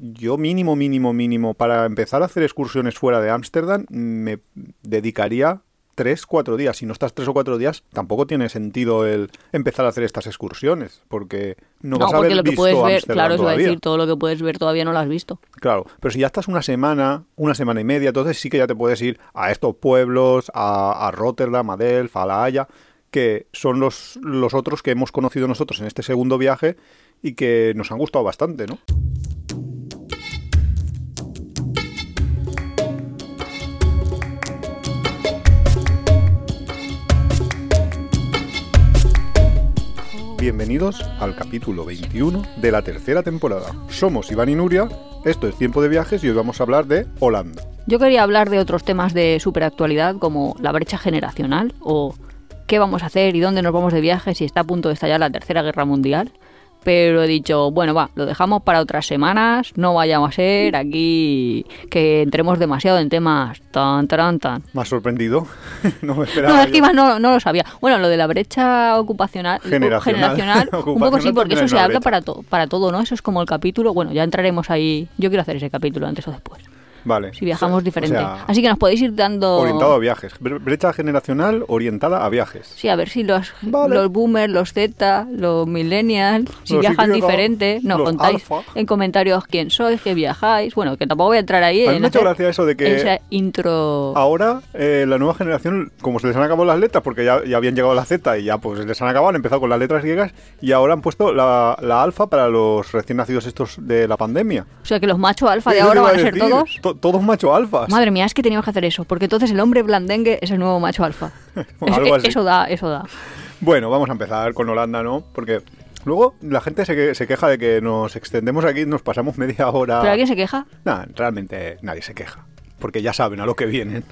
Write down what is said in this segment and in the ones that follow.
yo mínimo, mínimo, mínimo, para empezar a hacer excursiones fuera de Ámsterdam, me dedicaría tres, cuatro días. Si no estás tres o cuatro días, tampoco tiene sentido el empezar a hacer estas excursiones, porque no, No, vas a haber lo que visto puedes ver, claro, eso iba a decir, todo lo que puedes ver todavía no lo has visto. Claro, pero si ya estás una semana, una semana y media, entonces sí que ya te puedes ir a estos pueblos, a, a Rotterdam, a Delft, a La Haya, que son los, los otros que hemos conocido nosotros en este segundo viaje y que nos han gustado bastante, ¿no? Bienvenidos al capítulo 21 de la tercera temporada. Somos Iván y Nuria, esto es Tiempo de Viajes y hoy vamos a hablar de Holanda. Yo quería hablar de otros temas de superactualidad como la brecha generacional o qué vamos a hacer y dónde nos vamos de viaje si está a punto de estallar la Tercera Guerra Mundial. Pero he dicho, bueno, va, lo dejamos para otras semanas, no vayamos a ser aquí que entremos demasiado en temas tan, tan, tan. ¿Más sorprendido? no me esperaba. No, es que no, no lo sabía. Bueno, lo de la brecha ocupacional, Generacional. generacional, un poco sí, porque eso se habla brecha. para, to- para todo, ¿no? Eso es como el capítulo. Bueno, ya entraremos ahí. Yo quiero hacer ese capítulo antes o después. Vale. Si viajamos O diferente. sea, Así que nos podéis ir dando. Orientado a viajes. Bre- Brecha generacional orientada a viajes. Sí, a ver si los, Vale. los boomers, los Z, los millennials, si Los viajan diferente, nos contáis alfa. en comentarios quién sois, qué viajáis. Bueno, que tampoco voy a entrar ahí A en gracia eso de que esa intro. ahora eh, la nueva generación, como se les han acabado las letras, porque ya, ya habían llegado a la Z y ya pues les han acabado, han empezado con las letras griegas y ahora han puesto la, la alfa para los recién nacidos estos de la pandemia. O sea, que los machos alfa de ahora van a ser decir, todos. to- todos macho alfas. Madre mía, es que teníamos que hacer eso, porque entonces el hombre blandengue es el nuevo macho alfa. Es- Algo así. eso da, eso da. Bueno, vamos a empezar con Holanda, ¿no? Porque luego la gente se, que- se queja de que nos extendemos aquí, nos pasamos media hora. ¿Pero alguien se queja? Nah, realmente nadie se queja. Porque ya saben a lo que vienen.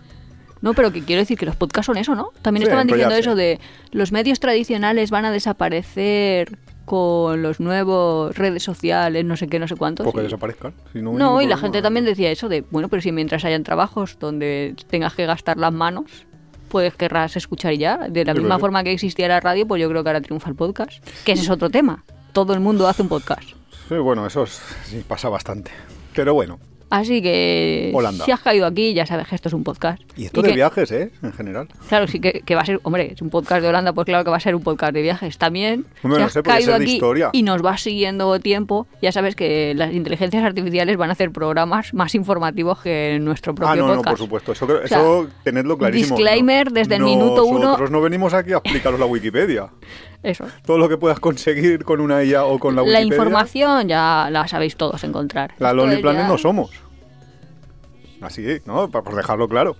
No, pero que quiero decir que los podcasts son eso, ¿no? También Sí, estaban diciendo eso de los medios tradicionales van a desaparecer con los nuevos redes sociales, no sé qué, no sé cuántos. Porque y- desaparezcan. si no, y la gente también decía eso de, bueno, pero si mientras hayan trabajos donde tengas que gastar las manos, pues querrás escuchar y ya. De la Es misma verdad. forma que existía la radio, pues yo creo que ahora triunfa el podcast. Que ese es otro tema. Todo el mundo hace un podcast. Sí, bueno, eso es- sí, pasa bastante. Pero bueno, Así que Holanda. si has caído aquí, ya sabes que esto es un podcast. y esto de que- viajes, ¿eh? En general. Claro, sí que, que va a ser, hombre, es un podcast de Holanda, pues claro que va a ser un podcast de viajes. También, Hombre, si no has sé, caído ser de aquí historia. y nos vas siguiendo tiempo, ya sabes que las inteligencias artificiales van a hacer programas más informativos que nuestro propio Ah, no, no, podcast. por supuesto. Eso, creo- O sea, eso tenedlo clarísimo. disclaimer No- desde el minuto uno. Nosotros no venimos aquí a explicaros la Wikipedia. Eso. Todo lo que puedas conseguir con una IA o con la La Wikipedia. información ya la sabéis todos encontrar. La Lonely Planet ya- no somos. Así, ¿no? Por dejarlo claro.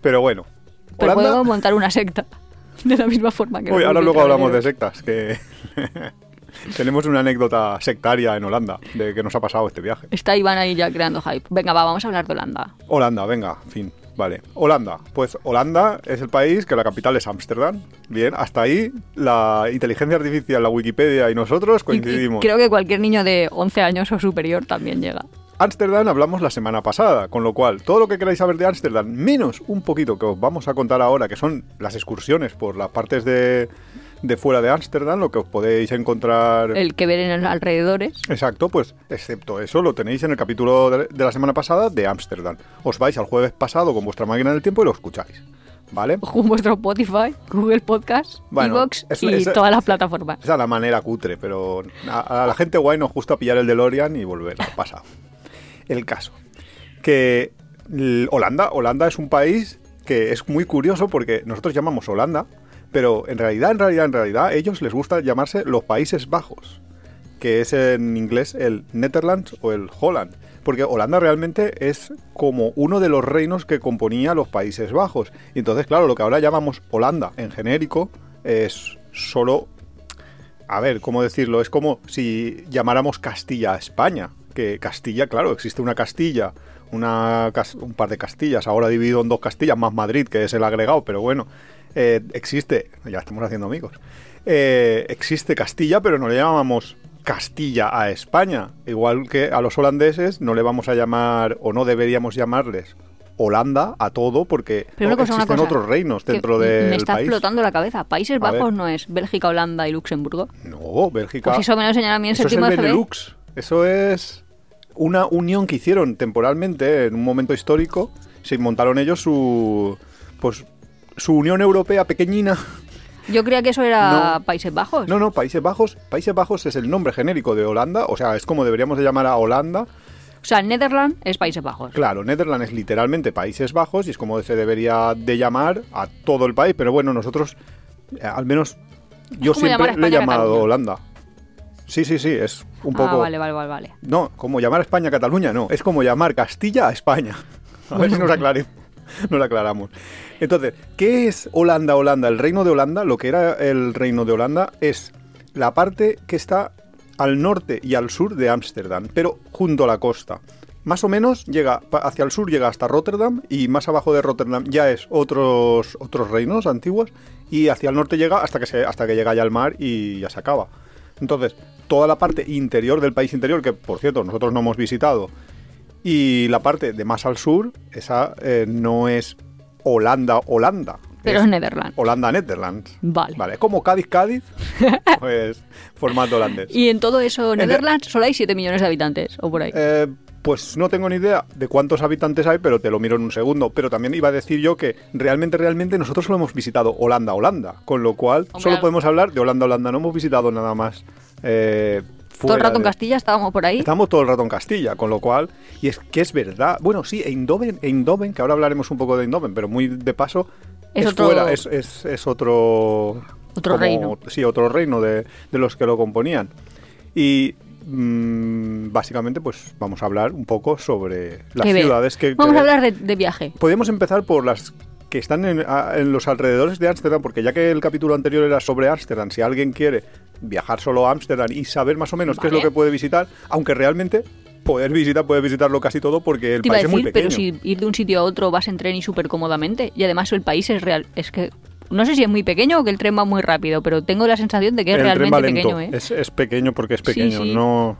Pero bueno. Pero Holanda- podemos montar una secta. De la misma forma que... Uy, ahora luego hablamos de sectas, que tenemos una anécdota sectaria en Holanda de que nos ha pasado este viaje. Está Iván ahí ya creando hype. Venga, va, vamos a hablar de Holanda. Holanda, venga, fin, vale. Holanda, pues Holanda es el país que la capital es Ámsterdam. Bien, hasta ahí la inteligencia artificial, la Wikipedia y nosotros Y- y coincidimos. creo que cualquier niño de 11 años o superior también llega. Ámsterdam hablamos la semana pasada, con lo cual todo lo que queráis saber de Ámsterdam, menos un poquito que os vamos a contar ahora, que son las excursiones por las partes de, de fuera de Ámsterdam, lo que os podéis encontrar... El que ver en los alrededores. Exacto, pues excepto eso, lo tenéis en el capítulo de, la semana pasada de Ámsterdam. Os vais al jueves pasado con vuestra máquina del tiempo y lo escucháis. ¿Vale? con vuestro Spotify, Google Podcast, Bueno, Evox es- y es- todas las plataformas. Esa es la manera cutre, pero a, a la gente guay nos gusta pillar el DeLorean y volver al pasado. El caso. Que Holanda, Holanda es un país que es muy curioso porque nosotros llamamos Holanda, pero en realidad, en realidad, en realidad, a ellos les gusta llamarse los Países Bajos, que es en inglés el Netherlands o el Holland. Porque Holanda realmente es como uno de los reinos que componía los Países Bajos. Y entonces, claro, lo que ahora llamamos Holanda en genérico es solo a ver, ¿cómo decirlo? Es como si llamáramos Castilla a España. Que Castilla, claro, existe una Castilla, una, un par de Castillas, ahora dividido en dos Castillas, más Madrid, que es el agregado, pero bueno, eh, existe, ya estamos haciendo amigos, Eh, existe Castilla, pero no le llamamos Castilla a España. Igual que a los holandeses no le vamos a llamar, o no deberíamos llamarles Holanda a todo, porque Pero cosa, existen cosa, otros reinos dentro me del está país. explotando la cabeza. Países A Bajos ver. no es Bélgica, Holanda y Luxemburgo. No, Bélgica. Pues eso me lo enseñaron a mí en Eso es el de. Benelux. Eso es una unión que hicieron temporalmente en un momento histórico. Se montaron ellos su, pues, su Unión Europea pequeñina. Yo creía que eso era No. Países Bajos. No, no, Países Bajos. Países Bajos es el nombre genérico de Holanda, o sea, es como deberíamos de llamar a Holanda. O sea, Netherlands es Países Bajos. Claro, Netherlands es literalmente Países Bajos y es como se debería de llamar a todo el país, pero bueno, nosotros, eh, al menos yo siempre le he llamado. Holanda. Sí, sí, sí, es un poco... Ah, vale, vale, vale, vale. No, como llamar a España a Cataluña, no. Es como llamar Castilla a España. A ver si nos, aclare- nos aclaramos. Entonces, ¿qué es Holanda, Holanda? El reino de Holanda, lo que era el reino de Holanda, es la parte que está al norte y al sur de Ámsterdam, pero junto a la costa. Más o menos llega hacia el sur llega hasta Rotterdam y más abajo de Rotterdam ya es otros otros reinos antiguos y hacia el norte llega hasta que se, hasta que llega ya al mar y ya se acaba. Entonces, toda la parte interior del país interior, que por cierto nosotros no hemos visitado, y la parte de más al sur, esa eh, no es Holanda, Holanda. Pero es Netherlands. Holanda, Netherlands. Vale. Vale, como Cádiz, Cádiz, pues formato holandés. Y en todo eso, Netherlands solo hay 7 millones de habitantes, o por ahí. Eh, pues no tengo ni idea de cuántos habitantes hay, pero te lo miro en un segundo. Pero también iba a decir yo que realmente, realmente nosotros solo hemos visitado Holanda, Holanda. Con lo cual, Hombre, solo podemos hablar de Holanda, Holanda. No hemos visitado nada más. Eh, todo el rato en Castilla estábamos por ahí. Estamos todo el rato en Castilla, con lo cual, y es que es verdad. Bueno, sí, Eindhoven, Eindhoven, que ahora hablaremos un poco de Eindhoven, pero muy de paso, Es es, otro- fuera, es, es- es otro... Otro reino. Sí, otro reino de, de los que lo componían. Y mm, básicamente, pues vamos a hablar un poco sobre las Que ciudades que... Vamos que- a hablar de, de viaje. Podemos empezar por las que están en, en los alrededores de Ámsterdam, porque ya que el capítulo anterior era sobre Ámsterdam, si alguien quiere viajar solo a Ámsterdam y saber más o menos qué es lo que puede visitar, aunque realmente poder visitar, puede visitarlo casi todo porque el Te iba a país es muy pequeño. pero si ir de un sitio a otro vas en tren y súper cómodamente. Y además el país es real. Es que no sé si es muy pequeño o que el tren va muy rápido, pero tengo la sensación de que es el tren realmente va lento. pequeño, ¿eh? es, es pequeño porque es pequeño, sí. no...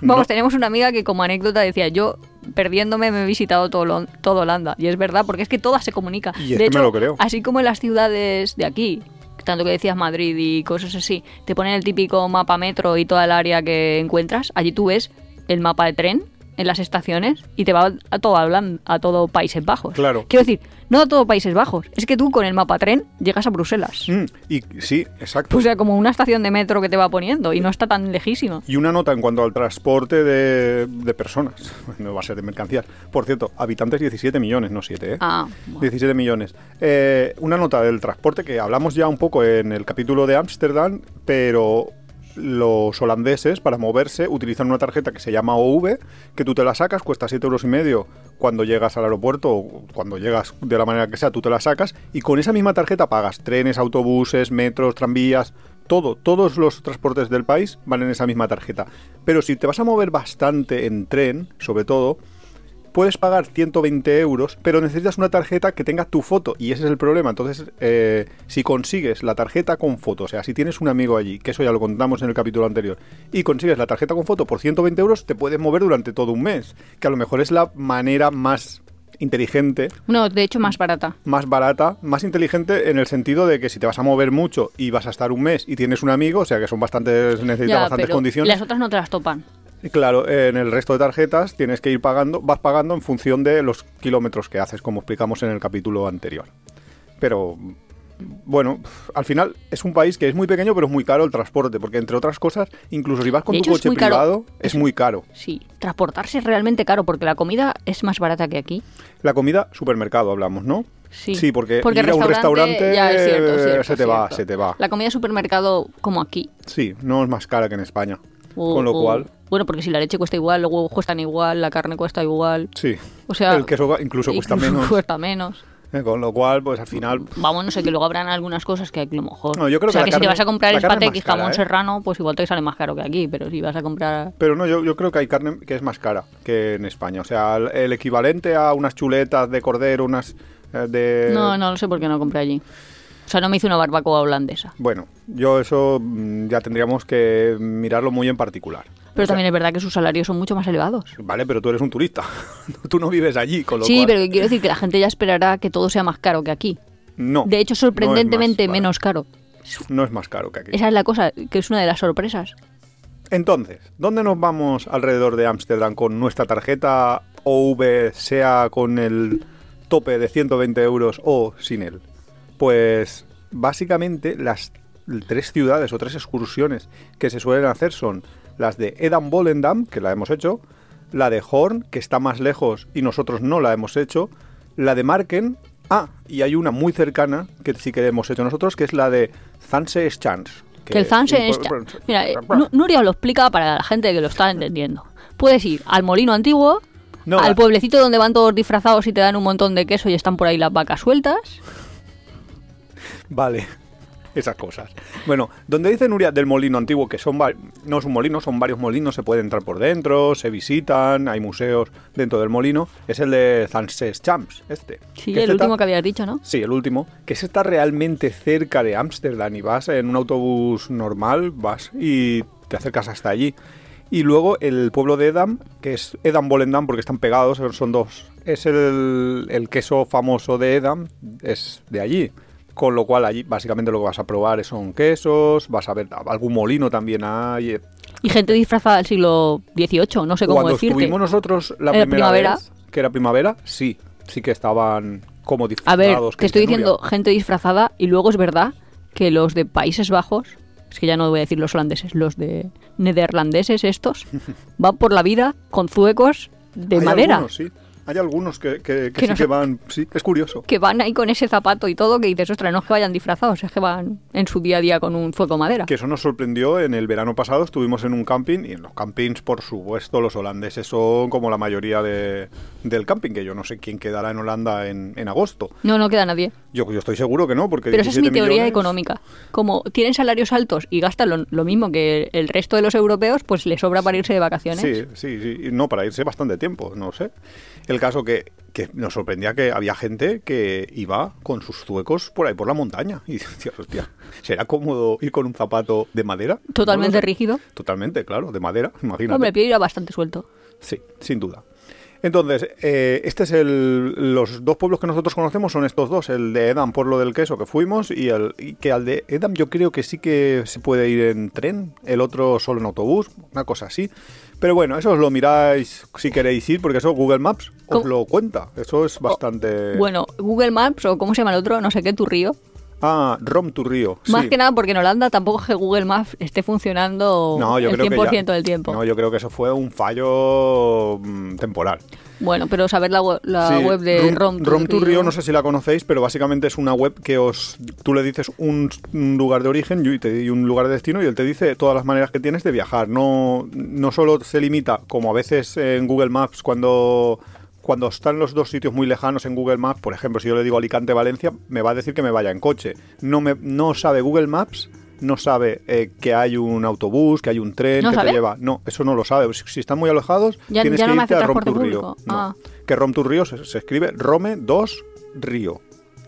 Vamos, no- tenemos una amiga que como anécdota decía, yo perdiéndome me he visitado todo, todo Holanda. Y es verdad, porque es que toda se comunica. Y es de que hecho, me lo creo. así como en las ciudades de aquí, tanto que decías Madrid y cosas así, te ponen el típico mapa metro y toda el área que encuentras, allí tú ves el mapa de tren en las estaciones y te va a todo Holanda, a todo Países Bajos. Claro. Quiero decir, no todo Países Bajos, es que tú con el mapa tren llegas a Bruselas. Mm, y sí, exacto. O sea, como una estación de metro que te va poniendo y no está tan lejísimo. Y una nota en cuanto al transporte de, de personas, no va a ser de mercancías. Por cierto, habitantes 17 millones, no 7, ¿eh? Ah, bueno. 17 millones. Eh, una nota del transporte que hablamos ya un poco en el capítulo de Ámsterdam, pero los holandeses para moverse utilizan una tarjeta que se llama OV, que tú te la sacas, cuesta 7 euros y medio cuando llegas al aeropuerto o cuando llegas de la manera que sea, tú te la sacas y con esa misma tarjeta pagas trenes, autobuses, metros, tranvías, todo, todos los transportes del país van en esa misma tarjeta. Pero si te vas a mover bastante en tren, sobre todo, puedes pagar 120 euros, pero necesitas una tarjeta que tenga tu foto y ese es el problema. Entonces, eh, si consigues la tarjeta con foto, o sea, si tienes un amigo allí, que eso ya lo contamos en el capítulo anterior, y consigues la tarjeta con foto por 120 euros, te puedes mover durante todo un mes, que a lo mejor es la manera más inteligente No, de hecho más barata. más barata, más inteligente en el sentido de que si te vas a mover mucho y vas a estar un mes y tienes un amigo, o sea que son bastantes, necesitas Ya, bastantes pero condiciones. las otras no te las topan. Claro, en el resto de tarjetas tienes que ir pagando, vas pagando en función de los kilómetros que haces, como explicamos en el capítulo anterior. Pero bueno, al final es un país que es muy pequeño, pero es muy caro el transporte, porque entre otras cosas, incluso si vas con De tu hecho, es coche caro. privado, es muy caro. Sí, transportarse es realmente caro porque la comida es más barata que aquí. La comida, supermercado hablamos, ¿no? Sí, porque, ir a un restaurante ya es cierto, cierto, se te va, se te va. La comida supermercado como aquí. Sí, no es más cara que en España. O- con lo o- cual, Bueno, porque si la leche cuesta igual, los huevos cuestan igual, la carne cuesta igual. sí. O sea, el queso incluso cuesta incluso menos. cuesta menos. Eh, Con lo cual, pues al final, Vamos, no sé, que luego habrán algunas cosas que a lo mejor. No, yo creo o sea, que si te vas a comprar el y jamón ¿eh? serrano, pues igual te sale más caro que aquí. Pero si vas a comprar. Pero no, yo, yo creo que hay carne que es más cara que en España. O sea, el, el equivalente a unas chuletas de cordero, unas eh, de... No, no lo sé por qué no compré allí. O sea, no me hice una barbacoa holandesa. Bueno, yo eso mm, ya tendríamos que mirarlo muy en particular. Pero O sea, también es verdad que sus salarios son mucho más elevados. Vale, pero tú eres un turista. tú no vives allí, con lo Sí, cual... pero quiero decir que la gente ya esperará que todo sea más caro que aquí. No. De hecho, sorprendentemente no es más, menos caro. No es más caro que aquí. Esa es la cosa, que es una de las sorpresas. Entonces, ¿dónde nos vamos alrededor de Ámsterdam con nuestra tarjeta OV, sea con el tope de 120 euros o sin él? Pues básicamente las tres ciudades o tres excursiones que se suelen hacer son las de Edam Volendam, que la hemos hecho, la de Horn, que está más lejos y nosotros no la hemos hecho, la de Marken, ah, y hay una muy cercana que sí que hemos hecho nosotros, que es la de Zanse Chance. Que el Zanse es... Mira, eh, Nu- Nuria lo explica para la gente que lo está entendiendo. Puedes ir al molino antiguo, No, al pueblecito donde van todos disfrazados y te dan un montón de queso y están por ahí las vacas sueltas. Vale, esas cosas. Bueno, donde dice Nuria del molino antiguo, que son no es un molino, son varios molinos, se puede entrar por dentro, se visitan, hay museos dentro del molino, es el de Zanses Champs, este. Sí, el este último está- que habías dicho, ¿no? Sí, el último, que ese está realmente cerca de Ámsterdam y vas en un autobús normal, vas y te acercas hasta allí. Y luego el pueblo de Edam, que es Edam Volendam porque están pegados, son dos. Es el, el queso famoso de Edam, es de allí. Con lo cual allí básicamente lo que vas a probar son quesos, vas a ver algún molino también hay. Y gente disfrazada del siglo XVIII, no sé cómo Cuando decirte. estuvimos nosotros la ¿Era primera primavera? vez, que era primavera, sí, sí que estaban como A disfrazados. ver, que te estoy diciendo gente disfrazada y luego es verdad que los de Países Bajos, es que ya no voy a decir los holandeses, los de nederlandeses estos, van por la vida con zuecos de Hay madera. algunos, sí. Hay algunos que, que- que Que sí no que van. Sí, es curioso. Que van ahí con ese zapato y todo, que dices, ostras, no es que vayan disfrazados, es que van en su día a día con un fuego madera. Que eso nos sorprendió en el verano pasado. Estuvimos en un camping y en los campings, por supuesto, los holandeses son como la mayoría de- del camping, que yo no sé quién quedará en Holanda en, en agosto. No, no queda nadie. Yo, yo estoy seguro que no, porque. Pero esa es mi 17 teoría millones- económica. Como tienen salarios altos y gastan lo, lo mismo que el resto de los europeos, pues les sobra para irse de vacaciones. Sí, sí, No, para irse bastante tiempo, no sé. El caso que, que nos sorprendía que había gente que iba con sus zuecos por ahí por la montaña. Y decías, hostia, ¿será cómodo ir con un zapato de madera? Totalmente No rígido. Totalmente, claro, de madera, imagínate. Hombre, el pie irá bastante suelto. Sí, sin duda. Entonces, eh, este es el, los dos pueblos que nosotros conocemos son estos dos, el de Edam por lo del queso que fuimos y el y que al de Edam yo creo que sí que se puede ir en tren, el otro solo en autobús, una cosa así. Pero bueno, eso os lo miráis si queréis ir, porque eso Google Maps os ¿Cómo? lo cuenta. Eso es bastante... Bueno, Google Maps o cómo se llama el otro, no sé qué, tu río. Ah, Rom to Río. Más sí. que nada porque en Holanda tampoco es que Google Maps esté funcionando No, yo el creo 100% que ya- del tiempo. No, yo creo que eso fue un fallo mm, temporal. Bueno, pero saber la, la Sí, web de Rom, to Rom to Rio- Rio, no sé si la conocéis, pero básicamente es una web que os tú le dices un, un lugar de origen y, te, y un lugar de destino y él te dice todas las maneras que tienes de viajar. No, no solo se limita, como a veces en Google Maps, cuando, cuando están los dos sitios muy lejanos en Google Maps, por ejemplo, si yo le digo Alicante-Valencia, me va a decir que me vaya en coche. No, me, no sabe Google Maps. No sabe eh, que hay un autobús, que hay un tren ¿No que sabe? te lleva. No, eso no lo sabe. Si, si están muy alejados, Ya- tienes ya que no irte a Rom transporte to Rio. público. No. Ah. Que Rom to Río se, se escribe Rome 2 Río.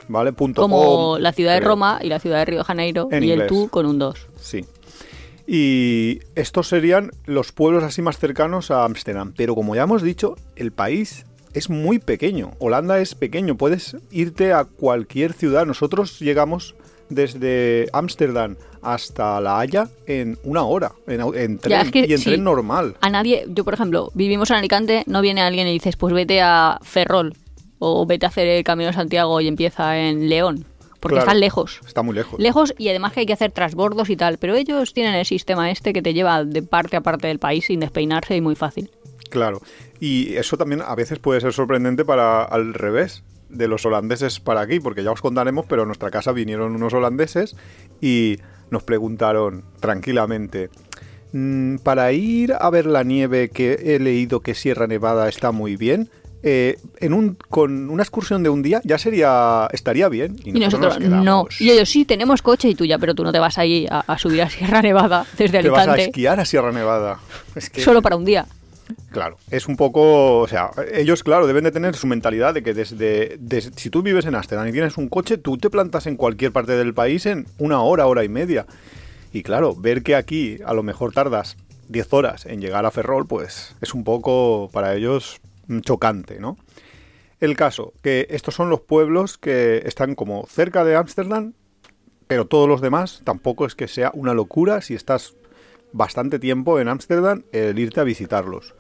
¿Vale? Punto Como com, la ciudad de creo. Roma y la ciudad de Río de Janeiro En y el tú con un 2. Sí. Y estos serían los pueblos así más cercanos a Ámsterdam. Pero como ya hemos dicho, el país es muy pequeño. Holanda es pequeño. Puedes irte a cualquier ciudad. Nosotros llegamos desde Ámsterdam hasta La Haya en una hora. En, tren. es que y en sí. tren normal. A nadie, yo por ejemplo, vivimos en Alicante, no viene alguien y dices, pues vete a Ferrol o vete a hacer el Camino de Santiago y empieza en León, porque Claro. están lejos. Está muy lejos. Lejos y además que hay que hacer trasbordos y tal, pero ellos tienen el sistema este que te lleva de parte a parte del país sin despeinarse y muy fácil. Claro. Y eso también a veces puede ser sorprendente para al revés de los holandeses para aquí, porque ya os contaremos, pero a nuestra casa vinieron unos holandeses y nos preguntaron tranquilamente, "Mm, para ir a ver la nieve que he leído que Sierra Nevada está muy bien, eh, en un, con una excursión de un día ya sería estaría bien. Y nosotros, nos no. Y ellos, sí, tenemos coche y tú ya, pero tú no te vas ahí a, a subir a Sierra Nevada desde Te vas a Alicante esquiar a Sierra Nevada. Es que- solo para un día. Claro, es un poco, o sea, ellos, claro, deben de tener su mentalidad de que desde, des- si tú vives en Ámsterdam y tienes un coche, tú te plantas en cualquier parte del país en una hora, hora y media. Y claro, ver que aquí a lo mejor tardas 10 horas en llegar a Ferrol, pues es un poco para ellos chocante, ¿no? El caso, que estos son los pueblos que están como cerca de Ámsterdam, pero todos los demás tampoco es que sea una locura si estás bastante tiempo en Ámsterdam el irte a visitarlos.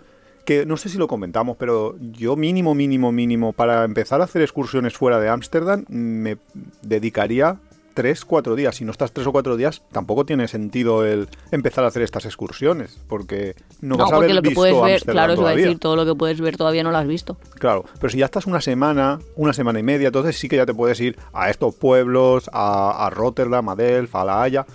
Que no sé si lo comentamos, pero yo mínimo, mínimo, mínimo, para empezar a hacer excursiones fuera de Ámsterdam, me dedicaría tres, cuatro días. Si no estás tres o cuatro días, tampoco tiene sentido el empezar a hacer estas excursiones, porque no, vas a haber lo que visto puedes ver, claro, os iba a todavía. decir, todo lo que puedes ver todavía no lo has visto. Claro, pero si ya estás una semana, una semana y media, entonces sí que ya te puedes ir a estos pueblos, a, a Rotterdam, a Delft, a La Haya,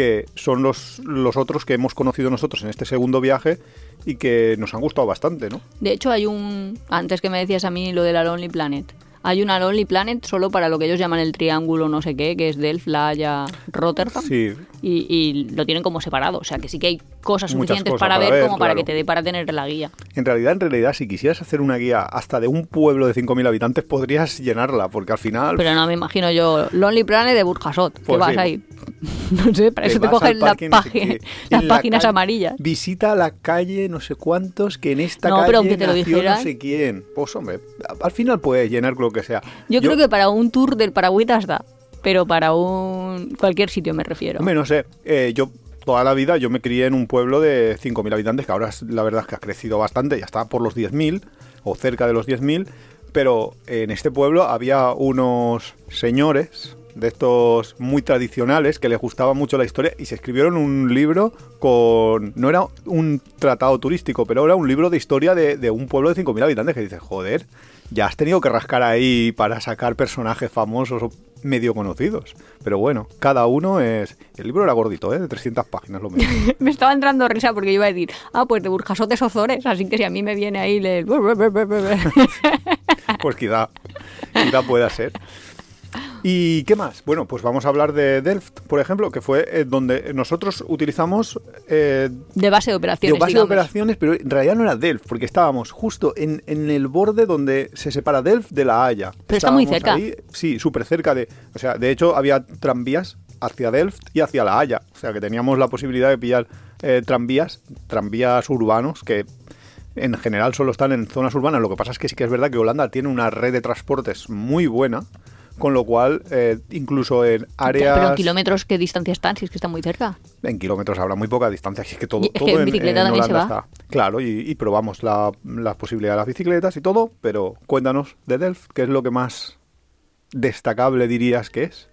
que son los, los otros que hemos conocido nosotros en este segundo viaje y que nos han gustado bastante, ¿no? De hecho, hay un. Antes que me decías a mí lo de la Lonely Planet. Hay una Lonely Planet solo para lo que ellos llaman el triángulo no sé qué, que es Delft, La Haya, Rotterdam. Sí, Y, y lo tienen como separado. O sea que sí que hay cosas suficientes cosas para, para ver, como para que te dé para tener la guía. en realidad, en realidad, si quisieras hacer una guía hasta de un pueblo de 5.000 habitantes, podrías llenarla, porque al final... Pero no me imagino yo. Lonely Planet de Burjasot. ¿Qué Pues vas sí. ahí? No sé, para te eso te vas cogen la parque no sé página- qué, las la páginas amarillas. Visita la calle no sé cuántos, que en esta No, calle pero aunque te lo nació no sé quién. Pues hombre, al final puedes llenar lo que sea. Yo, creo que para un tour del Paragüitas da. Pero para un cualquier sitio me refiero. Hombre, no sé, eh, yo toda la vida yo me crié en un pueblo de 5.000 habitantes, que ahora es- la verdad es que ha crecido bastante, ya está por los 10.000 o cerca de los 10.000, pero en este pueblo había unos señores de estos muy tradicionales que les gustaba mucho la historia y se escribieron un libro con... No era un tratado turístico, pero era un libro de historia de, de un pueblo de 5.000 habitantes que dices, joder, ya has tenido que rascar ahí para sacar personajes famosos o medio conocidos. Pero bueno, cada uno es... El libro era gordito, ¿eh? De 300 páginas lo mismo. me estaba entrando risa porque yo iba a decir, ah, pues de Burjasot de Sozores, así que si a mí me viene ahí el... Pues quizá, quizá pueda ser. ¿Y qué más? Bueno, pues vamos a hablar de Delft, por ejemplo, que fue eh, donde nosotros utilizamos eh, de base de de operaciones, base de operaciones, pero en realidad no era Delft, porque estábamos justo en, en el borde donde se separa Delft de La Haya. Pero está muy cerca. ahí, sí, súper cerca de... O sea, de hecho había tranvías hacia Delft y hacia La Haya. O sea, que teníamos la posibilidad de pillar eh, tranvías, tranvías urbanos que en general solo están en zonas urbanas. Lo que pasa es que sí que es verdad que Holanda tiene una red de transportes muy buena, con lo cual eh, incluso en áreas... Pero en kilómetros, ¿qué distancia están? Si es que están muy cerca. En kilómetros habrá muy poca distancia, que todo, Y es que todo en en, bicicleta en también se va. está. Claro, y, y probamos la, la posibilidad de las bicicletas y todo, pero cuéntanos de Delft, ¿qué es lo que más destacable dirías que es?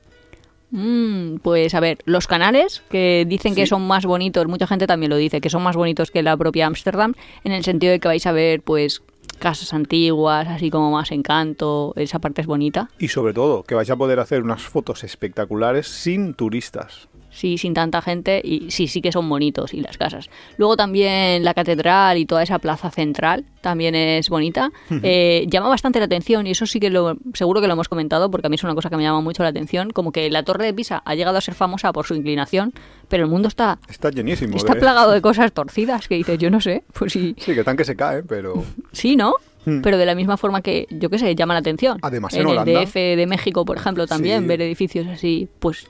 Mm, pues a ver, los canales que dicen que son más bonitos, mucha gente también lo dice, que son más bonitos que la propia Ámsterdam, en el sentido de que vais a ver pues casas antiguas, así como más encanto, esa parte es bonita. Y sobre todo, que vais a poder hacer unas fotos espectaculares sin turistas. Sí, sin tanta gente y sí, sí que son bonitos y las casas. Luego también la catedral y toda esa plaza central también es bonita. Eh, llama bastante la atención y eso sí que lo, seguro que lo hemos comentado porque a mí es una cosa que me llama mucho la atención, como que la torre de Pisa ha llegado a ser famosa por su inclinación, pero el mundo está, Está llenísimo. está de- plagado de cosas torcidas que dices, yo no sé, pues sí, Sí, que tanque se cae, pero... sí, ¿no? Hmm. Pero de la misma forma que, yo qué sé, llama la atención. Además, en en el Holanda- DF de México, por ejemplo, también Sí. ver edificios así, pues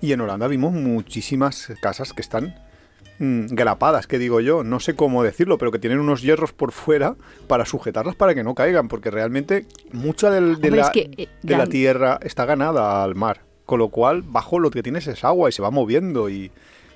Y en Holanda vimos muchísimas casas que están mm, grapadas, que digo yo, no sé cómo decirlo, pero que tienen unos hierros por fuera para sujetarlas para que no caigan, porque realmente mucha del- de, Hombre, la, es que, eh, de la tierra está ganada al mar, con lo cual bajo lo que tienes es agua y se va moviendo y,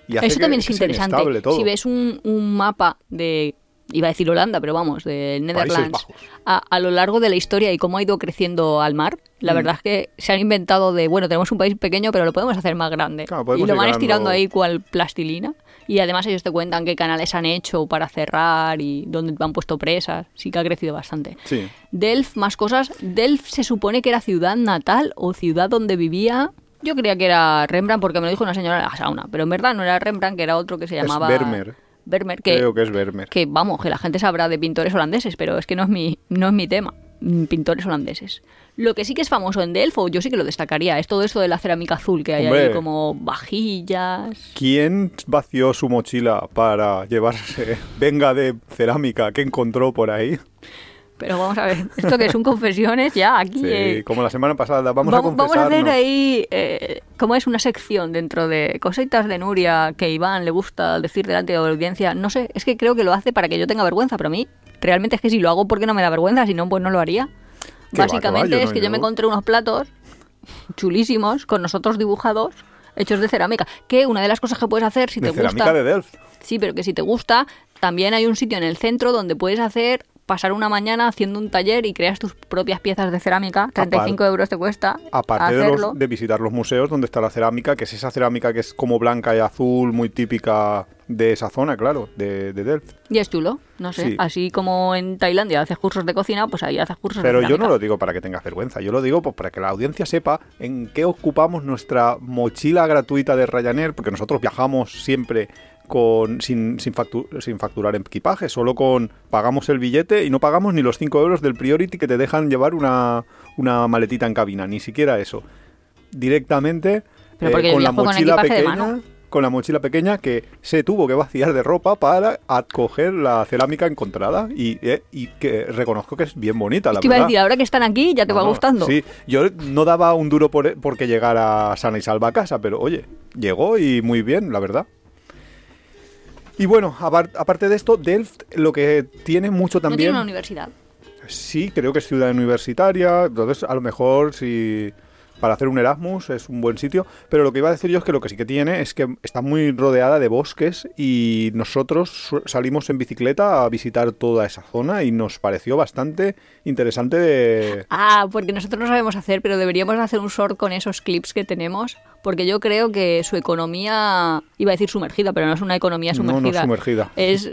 y hace Eso que- también es que interesante. todo. Si ves un, un mapa de, iba a decir Holanda, pero vamos, de Netherlands, a, a lo largo de la historia y cómo ha ido creciendo al mar, la Mm. verdad es que se han inventado de, bueno, tenemos un país pequeño, pero lo podemos hacer más grande. Claro, y lo van estirando ahí cual plastilina. Y además ellos te cuentan qué canales han hecho para cerrar y dónde han puesto presas. Sí que ha crecido bastante. Sí. Delft, más cosas. Delft se supone que era ciudad natal o ciudad donde vivía. Yo creía que era Rembrandt porque me lo dijo una señora de la sauna, pero en verdad no era Rembrandt, que era otro que se Es llamaba Vermeer. Vermeer, que, Creo que es Vermeer. que vamos, que la gente sabrá de pintores holandeses, pero es que no es mi, no es mi tema. mm, Pintores holandeses. Lo que sí que es famoso en Delft, o yo sí que lo destacaría, es todo esto de la cerámica azul que hay ahí, Hombre. como vajillas. ¿Quién vació su mochila para llevarse venga de cerámica que encontró por ahí? Pero vamos a ver, esto que es un confesiones ya aquí. Sí, eh, como la semana pasada. Vamos, a Vamos, vamos a hacer ahí, eh, como es una sección dentro de cositas de Nuria que Iván le gusta decir delante de la audiencia. No sé, es que creo que lo hace para que yo tenga vergüenza, pero a mí realmente es que si lo hago porque no me da vergüenza, si no, pues no lo haría. Va, va, Básicamente es no- que yo me encontré unos platos chulísimos con nosotros dibujados hechos de cerámica. Que una de las cosas que puedes hacer si de te cerámica gusta. de Delft. Sí, pero que si te gusta, también hay un sitio en el centro donde puedes hacer pasar una mañana haciendo un taller y creas tus propias piezas de cerámica. 35 euros te cuesta Aparte de, los- de visitar los museos donde está la cerámica, que es esa cerámica que es como blanca y azul, muy típica de esa zona, claro, de, de Delft. Y es chulo, no sé. Sí. Así como en Tailandia haces cursos de cocina, pues ahí haces cursos Pero de yo no lo digo para que tengas vergüenza, yo lo digo pues, para que la audiencia sepa en qué ocupamos nuestra mochila gratuita de Ryanair, porque nosotros viajamos siempre con sin, sin, factu- sin facturar en equipaje, solo con pagamos el billete y no pagamos ni los 5 euros del Priority que te dejan llevar una, una maletita en cabina, ni siquiera eso. Directamente eh, con la con mochila pequeña. Con la mochila pequeña que se tuvo que vaciar de ropa para acoger la cerámica encontrada y, eh, y que reconozco que es bien bonita, la iba a verdad. decir, ahora que están aquí, ya te No, va gustando. Sí, yo no daba un duro por porque llegara sana y salva a casa, pero oye, llegó y muy bien, la verdad. Y bueno, apar- aparte de esto, Delft lo que tiene mucho no tiene también... una universidad. Sí, creo que es ciudad universitaria, entonces a lo mejor si para hacer un Erasmus es un buen sitio, pero lo que iba a decir yo es que lo que sí que tiene es que está muy rodeada de bosques y nosotros salimos en bicicleta a visitar toda esa zona y nos pareció bastante interesante de... Ah, porque nosotros no sabemos hacer, pero deberíamos hacer un short con esos clips que tenemos, porque yo creo que su economía, iba a decir sumergida, pero no es una economía No, no sumergida. sumergida. Es,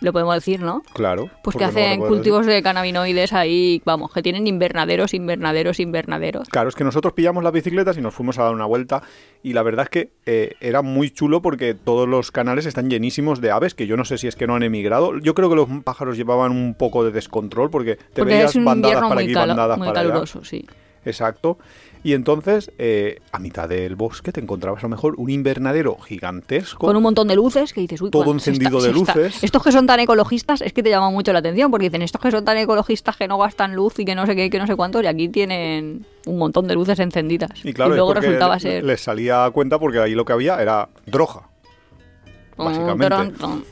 lo podemos decir, ¿no? Claro. Pues que no hacen cultivos de cannabinoides ahí, vamos, que tienen invernaderos, invernaderos, invernaderos. Claro, es que nosotros pillamos las bicicletas y nos fuimos a dar una vuelta y la verdad es que eh, era muy chulo porque todos los canales están llenísimos de aves que yo no sé si es que no han emigrado. Yo creo que los pájaros llevaban un poco de descontrol porque te Porque veías bandadas para aquí, bandadas muy para allá. caluroso, sí. Exacto. Y entonces, eh, a mitad del bosque te encontrabas a lo mejor un invernadero gigantesco. Con un montón de luces que dices, uy, Todo cuánto encendido está- de está- luces. Estos que son tan ecologistas es que te llaman mucho la atención, porque dicen, estos que son tan ecologistas que no gastan luz y que no sé qué, que no sé cuántos, y aquí tienen un montón de luces encendidas. Y claro, luego resultaba ser... les salía a cuenta porque ahí lo que había era droga. básicamente. Tron, tron.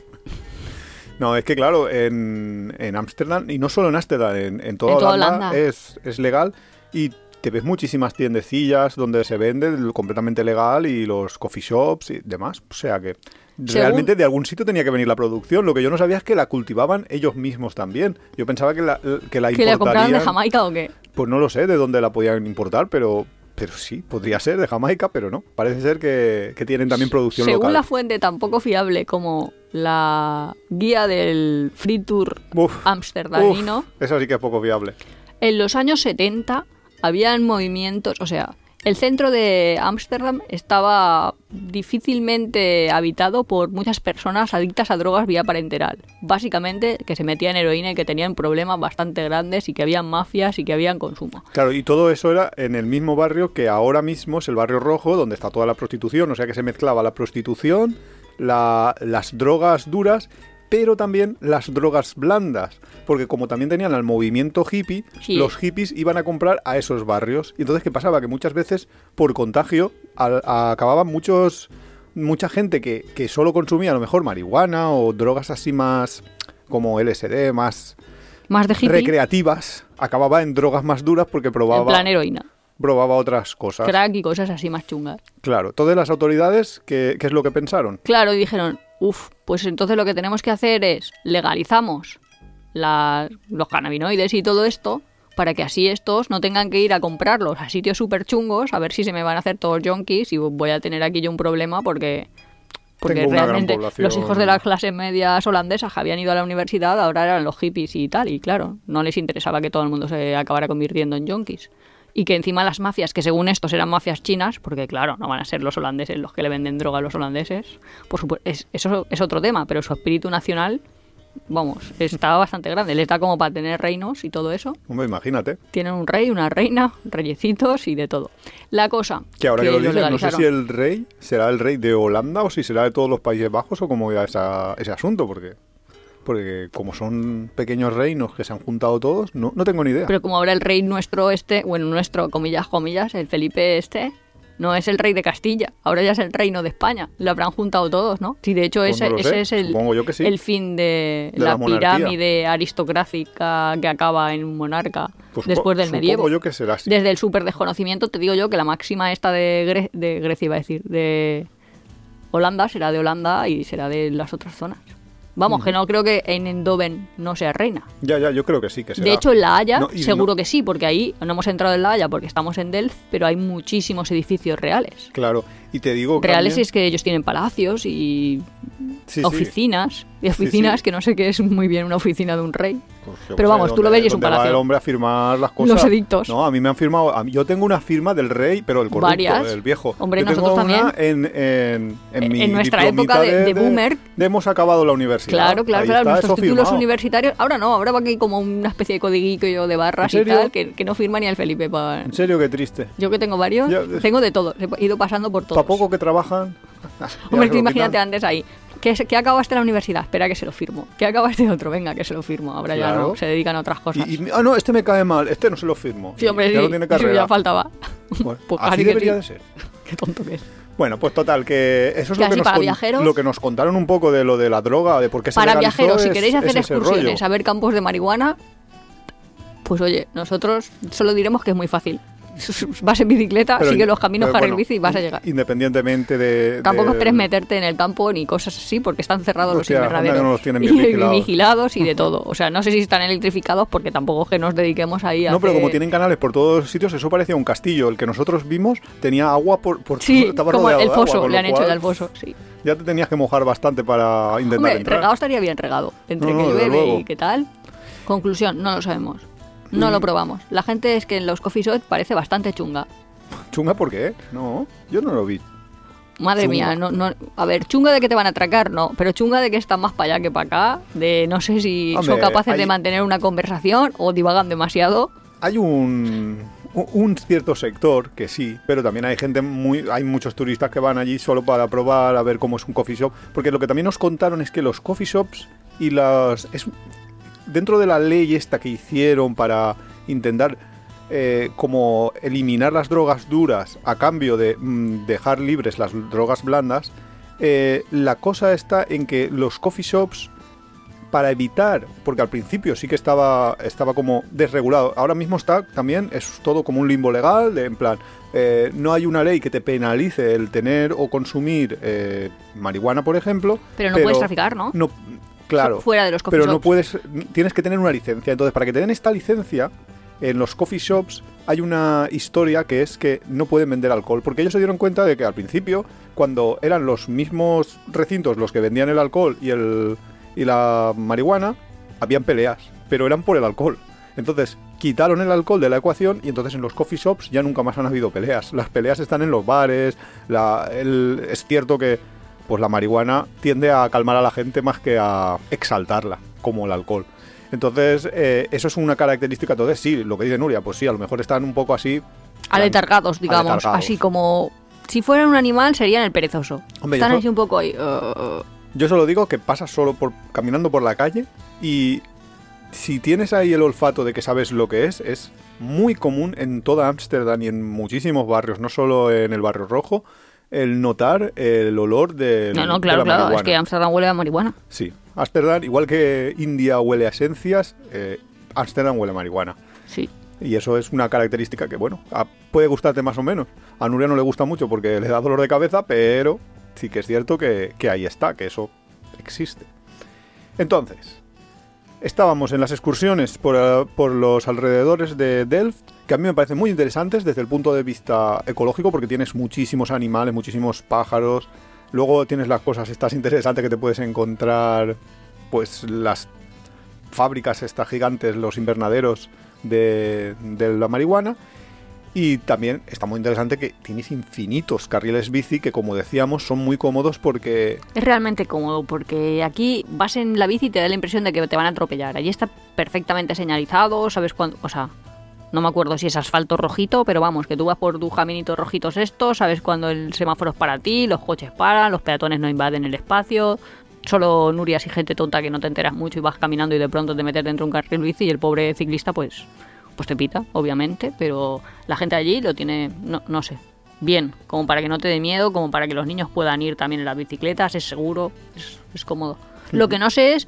No, es que claro, en en Ámsterdam, y no solo en Ámsterdam, en, en toda En toda Holanda, Holanda. Es, es legal y te ves muchísimas tiendecillas donde se vende completamente legal y los coffee shops y demás. O sea que realmente de algún sitio tenía que venir la producción. Lo que yo no sabía es que la cultivaban ellos mismos también. Yo pensaba que la, que la ¿Que la compraron de importarían- Jamaica o qué? Pues no lo sé de dónde la podían importar, pero... Pero sí, podría ser de Jamaica, pero no. Parece ser que, que tienen también producción Según local. la fuente tan poco fiable como la guía del Free Tour amsterdamino, esa sí que es poco viable. en los años 70 habían movimientos, o sea, el centro de Ámsterdam estaba difícilmente habitado por muchas personas adictas a drogas vía parenteral. Básicamente que se metían heroína y que tenían problemas bastante grandes y que habían mafias y que habían consumo. Claro, y todo eso era en el mismo barrio que ahora mismo es el barrio rojo, donde está toda la prostitución, o sea que se mezclaba la prostitución, la- las drogas duras, pero también las drogas blandas, porque como también tenían al movimiento hippie, Sí. los hippies iban a comprar a esos barrios. Y entonces, ¿qué pasaba? Que muchas veces, por contagio, al- acababan muchos mucha gente que, que solo consumía a lo mejor marihuana o drogas así más como LSD, más Más de hippie, recreativas, acababa en drogas más duras porque en probaba, plan heroína, probaba otras cosas. crack y cosas así más chungas. Claro, todas las autoridades, ¿qué, qué es lo que pensaron? Claro, y dijeron, uff, pues entonces lo que tenemos que hacer es legalizamos la- los cannabinoides y todo esto para que así estos no tengan que ir a comprarlos a sitios súper chungos a ver si se me van a hacer todos junkies y voy a tener aquí yo un problema porque... Porque Tengo realmente los hijos de las clases medias holandesas habían ido a la universidad ahora eran los hippies y tal. Y claro, no les interesaba que todo el mundo se acabara convirtiendo en junkies. Y que encima las mafias, que según estos eran mafias chinas, porque claro, no van a ser los holandeses los que le venden droga a los holandeses, por supuesto, es, eso es otro tema, pero su espíritu nacional, vamos, está bastante grande. Les da como para tener reinos y todo eso. Hombre, imagínate. Tienen un rey, una reina, reyecitos y de todo. La cosa... Que ahora que, lo dices, no sé si el rey será el rey de Holanda o si será de todos los Países Bajos o cómo irá ese asunto, porque porque como son pequeños reinos que se han juntado todos, no, no tengo ni idea. Pero como ahora el rey nuestro este, bueno, nuestro, comillas, comillas, el Felipe este, No es el rey de Castilla, ahora ya es el reino de España. Lo habrán juntado todos, ¿no? Sí, de hecho Pues ese, no lo ese sé, es el, sí. fin de, De la pirámide aristocrática que acaba en un monarca Pues después del medievo. Supongo yo que será así. Desde el súper desconocimiento te digo yo que la máxima esta de, Gre- de Grecia, iba a decir, de Holanda, será de Holanda y será de las otras zonas. Vamos, que no creo que en Endoven no sea reina. Ya, ya, yo creo que sí que será. De hecho, en La Haya No, seguro no- que sí, porque ahí no hemos entrado en La Haya porque estamos en Delft, pero hay muchísimos edificios reales. Claro, y te digo Reales también- es que ellos tienen palacios y Sí, sí. oficinas. Y Sí, oficinas sí. que no sé qué es muy bien una oficina de un rey. Pues yo Pero vamos, tú lo ves y es un donde va palacio. el hombre a firmar las cosas. Los edictos. No, a mí me han firmado. mí- yo tengo una firma del rey, pero el corrupto, Varias. el viejo. Hombre, yo tengo nosotros una también. en, en, en, En- mi nuestra época de- de boomer. de hemos acabado la universidad. Claro, claro, Ahí claro. Nuestros títulos firmado. universitarios. Ahora no, ahora va aquí como una especie de codiguillo de barras ¿En y tal, que, que no firma ni el Felipe. pa- En serio, qué triste. Yo que tengo varios, Ya- tengo de todo. He ido pasando por todos. Para poco que trabajan. Hombre, que imagínate quitan. antes ahí. Que, que acabaste la universidad, espera que se lo firmo. Que acabaste otro, venga, que se lo firmo. Ahora ya no, se dedican a otras cosas. Y, y- ah, no, este me cae mal, este no se lo firmo. sí, hombre, ya sí. no tiene eso carrera. ya faltaba. Bueno, Pues así debería sí. de ser. Qué tonto que es. Bueno, pues total, que eso es Que lo que, nos para con- viajeros- lo que nos contaron un poco de lo de la droga, de por qué se Para viajeros, si queréis hacer excursiones a ver campos de marihuana, pues oye, nosotros solo diremos que es muy fácil. Vas en bicicleta, Pero- sigue los caminos, carril bueno, bici y vas a llegar. Independientemente de. Tampoco de- esperes meterte en el campo ni cosas así porque están cerrados los Hostia, invernaderos. no los tienen bien y vigilados. y de todo. O sea, no sé si están electrificados porque tampoco es que nos dediquemos ahí a No, pero como tienen canales por todos los sitios, eso parecía un castillo. El que nosotros vimos tenía agua por, por Sí, todo, como el agua, foso, le han hecho cual ya el foso, sí. Ya te tenías que mojar bastante para intentar Hombre, entrar. regado estaría bien regado. Entre No, que no, llueve y qué tal. Conclusión, no lo sabemos. No lo probamos. La gente es que en los coffee shops parece bastante chunga. ¿Chunga por qué? No, yo no lo vi. Madre Chunga. mía, no, no, a ver, chunga de que te van a atracar, no, pero chunga de que están más para allá que para acá, de no sé si Hombre, son capaces de mantener una conversación o divagan demasiado. Hay un, un- un cierto sector que sí, pero también hay gente muy, hay muchos turistas que van allí solo para probar a ver cómo es un coffee shop, porque lo que también nos contaron es que los coffee shops y las es dentro de la ley esta que hicieron para intentar eh, como eliminar las drogas duras a cambio de mm, dejar libres las drogas blandas, eh, la cosa está en que los coffee shops para evitar, porque al principio sí que estaba, estaba como desregulado, ahora mismo está también, es todo como un limbo legal, de, en plan, eh, no hay una ley que te penalice el tener o consumir eh, marihuana, por ejemplo. Pero no puedes traficar, ¿no? No, claro. Fu- fuera de los coffee Pero no shops. puedes, tienes que tener una licencia. Entonces, para que te den esta licencia, en los coffee shops hay una historia que es que no pueden vender alcohol, porque ellos se dieron cuenta de que al principio, cuando eran los mismos recintos los que vendían el alcohol y, el, y la marihuana, habían peleas, pero eran por el alcohol. Entonces, quitaron el alcohol de la ecuación y entonces en los coffee shops ya nunca más han habido peleas. Las peleas están en los bares, la- el- es cierto que pues la marihuana tiende a calmar a la gente más que a exaltarla, como el alcohol. Entonces, eh, eso es una característica. Entonces, sí, lo que dice Nuria, pues sí, a lo mejor están un poco así. Aletargados, digamos, Aletargados. así como si fueran un animal serían el perezoso. Hombre, Están así un poco ahí. uh, Yo solo digo que pasas solo por caminando por la calle y si tienes ahí el olfato de que sabes lo que es, es muy común en toda Ámsterdam y en muchísimos barrios, no solo en el barrio rojo, el notar el olor de, no, no, claro, la claro, es que Amsterdam huele a marihuana. Sí, Ámsterdam, igual que India huele a esencias, eh, Ámsterdam huele a marihuana. Sí. Y eso es una característica que, bueno, a- puede gustarte más o menos. A Nuria no le gusta mucho porque le da dolor de cabeza, pero sí que es cierto que, que ahí está, que eso existe. Entonces, estábamos en las excursiones por, eh, por los alrededores de Delft, que a mí me parecen muy interesantes desde el punto de vista ecológico, porque tienes muchísimos animales, muchísimos pájaros. Luego tienes las cosas estas interesantes que te puedes encontrar, pues las fábricas estas gigantes, los invernaderos de, de la marihuana. Y también está muy interesante que tienes infinitos carriles bici que, como decíamos, son muy cómodos porque Es realmente cómodo porque aquí vas en la bici y te da la impresión de que te van a atropellar. Allí está perfectamente señalizado, sabes cuándo, o sea, no me acuerdo si es asfalto rojito, pero vamos, que tú vas por tus caminitos rojitos estos, sabes cuándo el semáforo es para ti, los coches paran, los peatones no invaden el espacio. Solo Nurias y gente tonta que no te enteras mucho y vas caminando y de pronto te metes dentro de un carril bici y el pobre ciclista pues pues te pita, obviamente, pero la gente allí lo tiene, no, no sé. bien, como para que no te dé miedo, como para que los niños puedan ir también en las bicicletas, es seguro, es, es cómodo. Lo que no sé es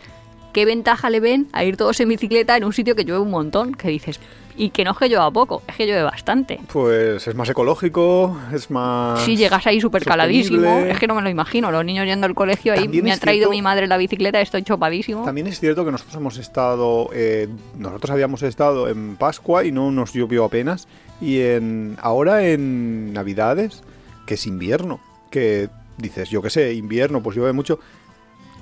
qué ventaja le ven a ir todos en bicicleta en un sitio que llueve un montón, que dices, y que no es que llueva poco, es que llueve bastante. Pues es más ecológico, es más... Sí, llegas ahí súper caladísimo, es que no me lo imagino, los niños yendo al colegio, ahí También me ha traído cierto- mi madre la bicicleta, estoy chopadísimo. También es cierto que nosotros hemos estado, eh, nosotros habíamos estado en Pascua y no nos llovió apenas, y en ahora en Navidades, que es invierno, que dices, yo qué sé, invierno, pues llueve mucho,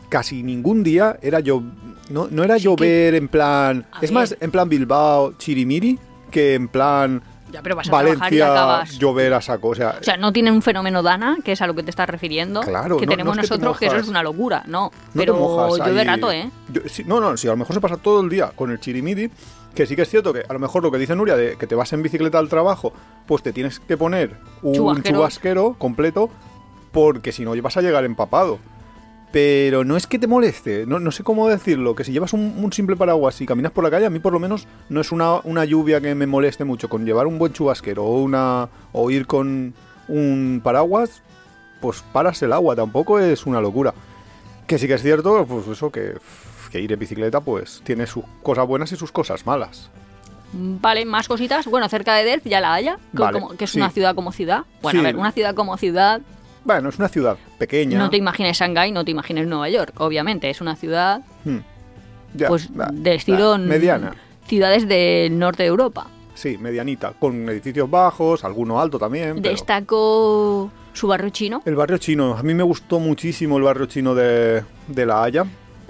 casi ningún día era yo, no, no era llover en plan, A es ver. más en plan Bilbao, Chirimiri, que en plan Ya, pero vas a trabajar y Valencia, acabas... llover a saco, o sea, O sea, no tienen un fenómeno Dana, que es a lo que te estás refiriendo, Claro, que no- tenemos no es que te nosotros, que eso es una locura, no. No pero ahí. rato, ¿eh? Yo- sí, no, no, sí, a lo mejor se pasa todo el día con el chirimiri, que sí que es cierto que a lo mejor lo que dice Nuria de que te vas en bicicleta al trabajo, pues te tienes que poner un Chubasquero. chubasquero completo, porque si no vas a llegar empapado. Pero no es que te moleste, no, no sé cómo decirlo, que si llevas un, un simple paraguas y caminas por la calle, a mí por lo menos no es una, una lluvia que me moleste mucho. Con llevar un buen chubasquero o, una, o ir con un paraguas, pues paras el agua, tampoco es una locura. Que sí que es cierto, pues eso, que, que ir en bicicleta pues tiene sus cosas buenas y sus cosas malas. Vale, más cositas. Bueno, cerca de Delft ya la haya, que, Vale, como- que es sí. una ciudad como ciudad. Bueno, Sí. a ver, una ciudad como ciudad, Bueno, es una ciudad pequeña. no te imagines Shanghái, no te imagines Nueva York, obviamente. Es una ciudad, Hmm. Ya, pues, va, de estilo... va, mediana. Ciudades del norte de Europa. Sí, medianita, con edificios bajos, alguno alto también. pero- Destacó su barrio chino. El barrio chino, a mí me gustó muchísimo el barrio chino de, de La Haya.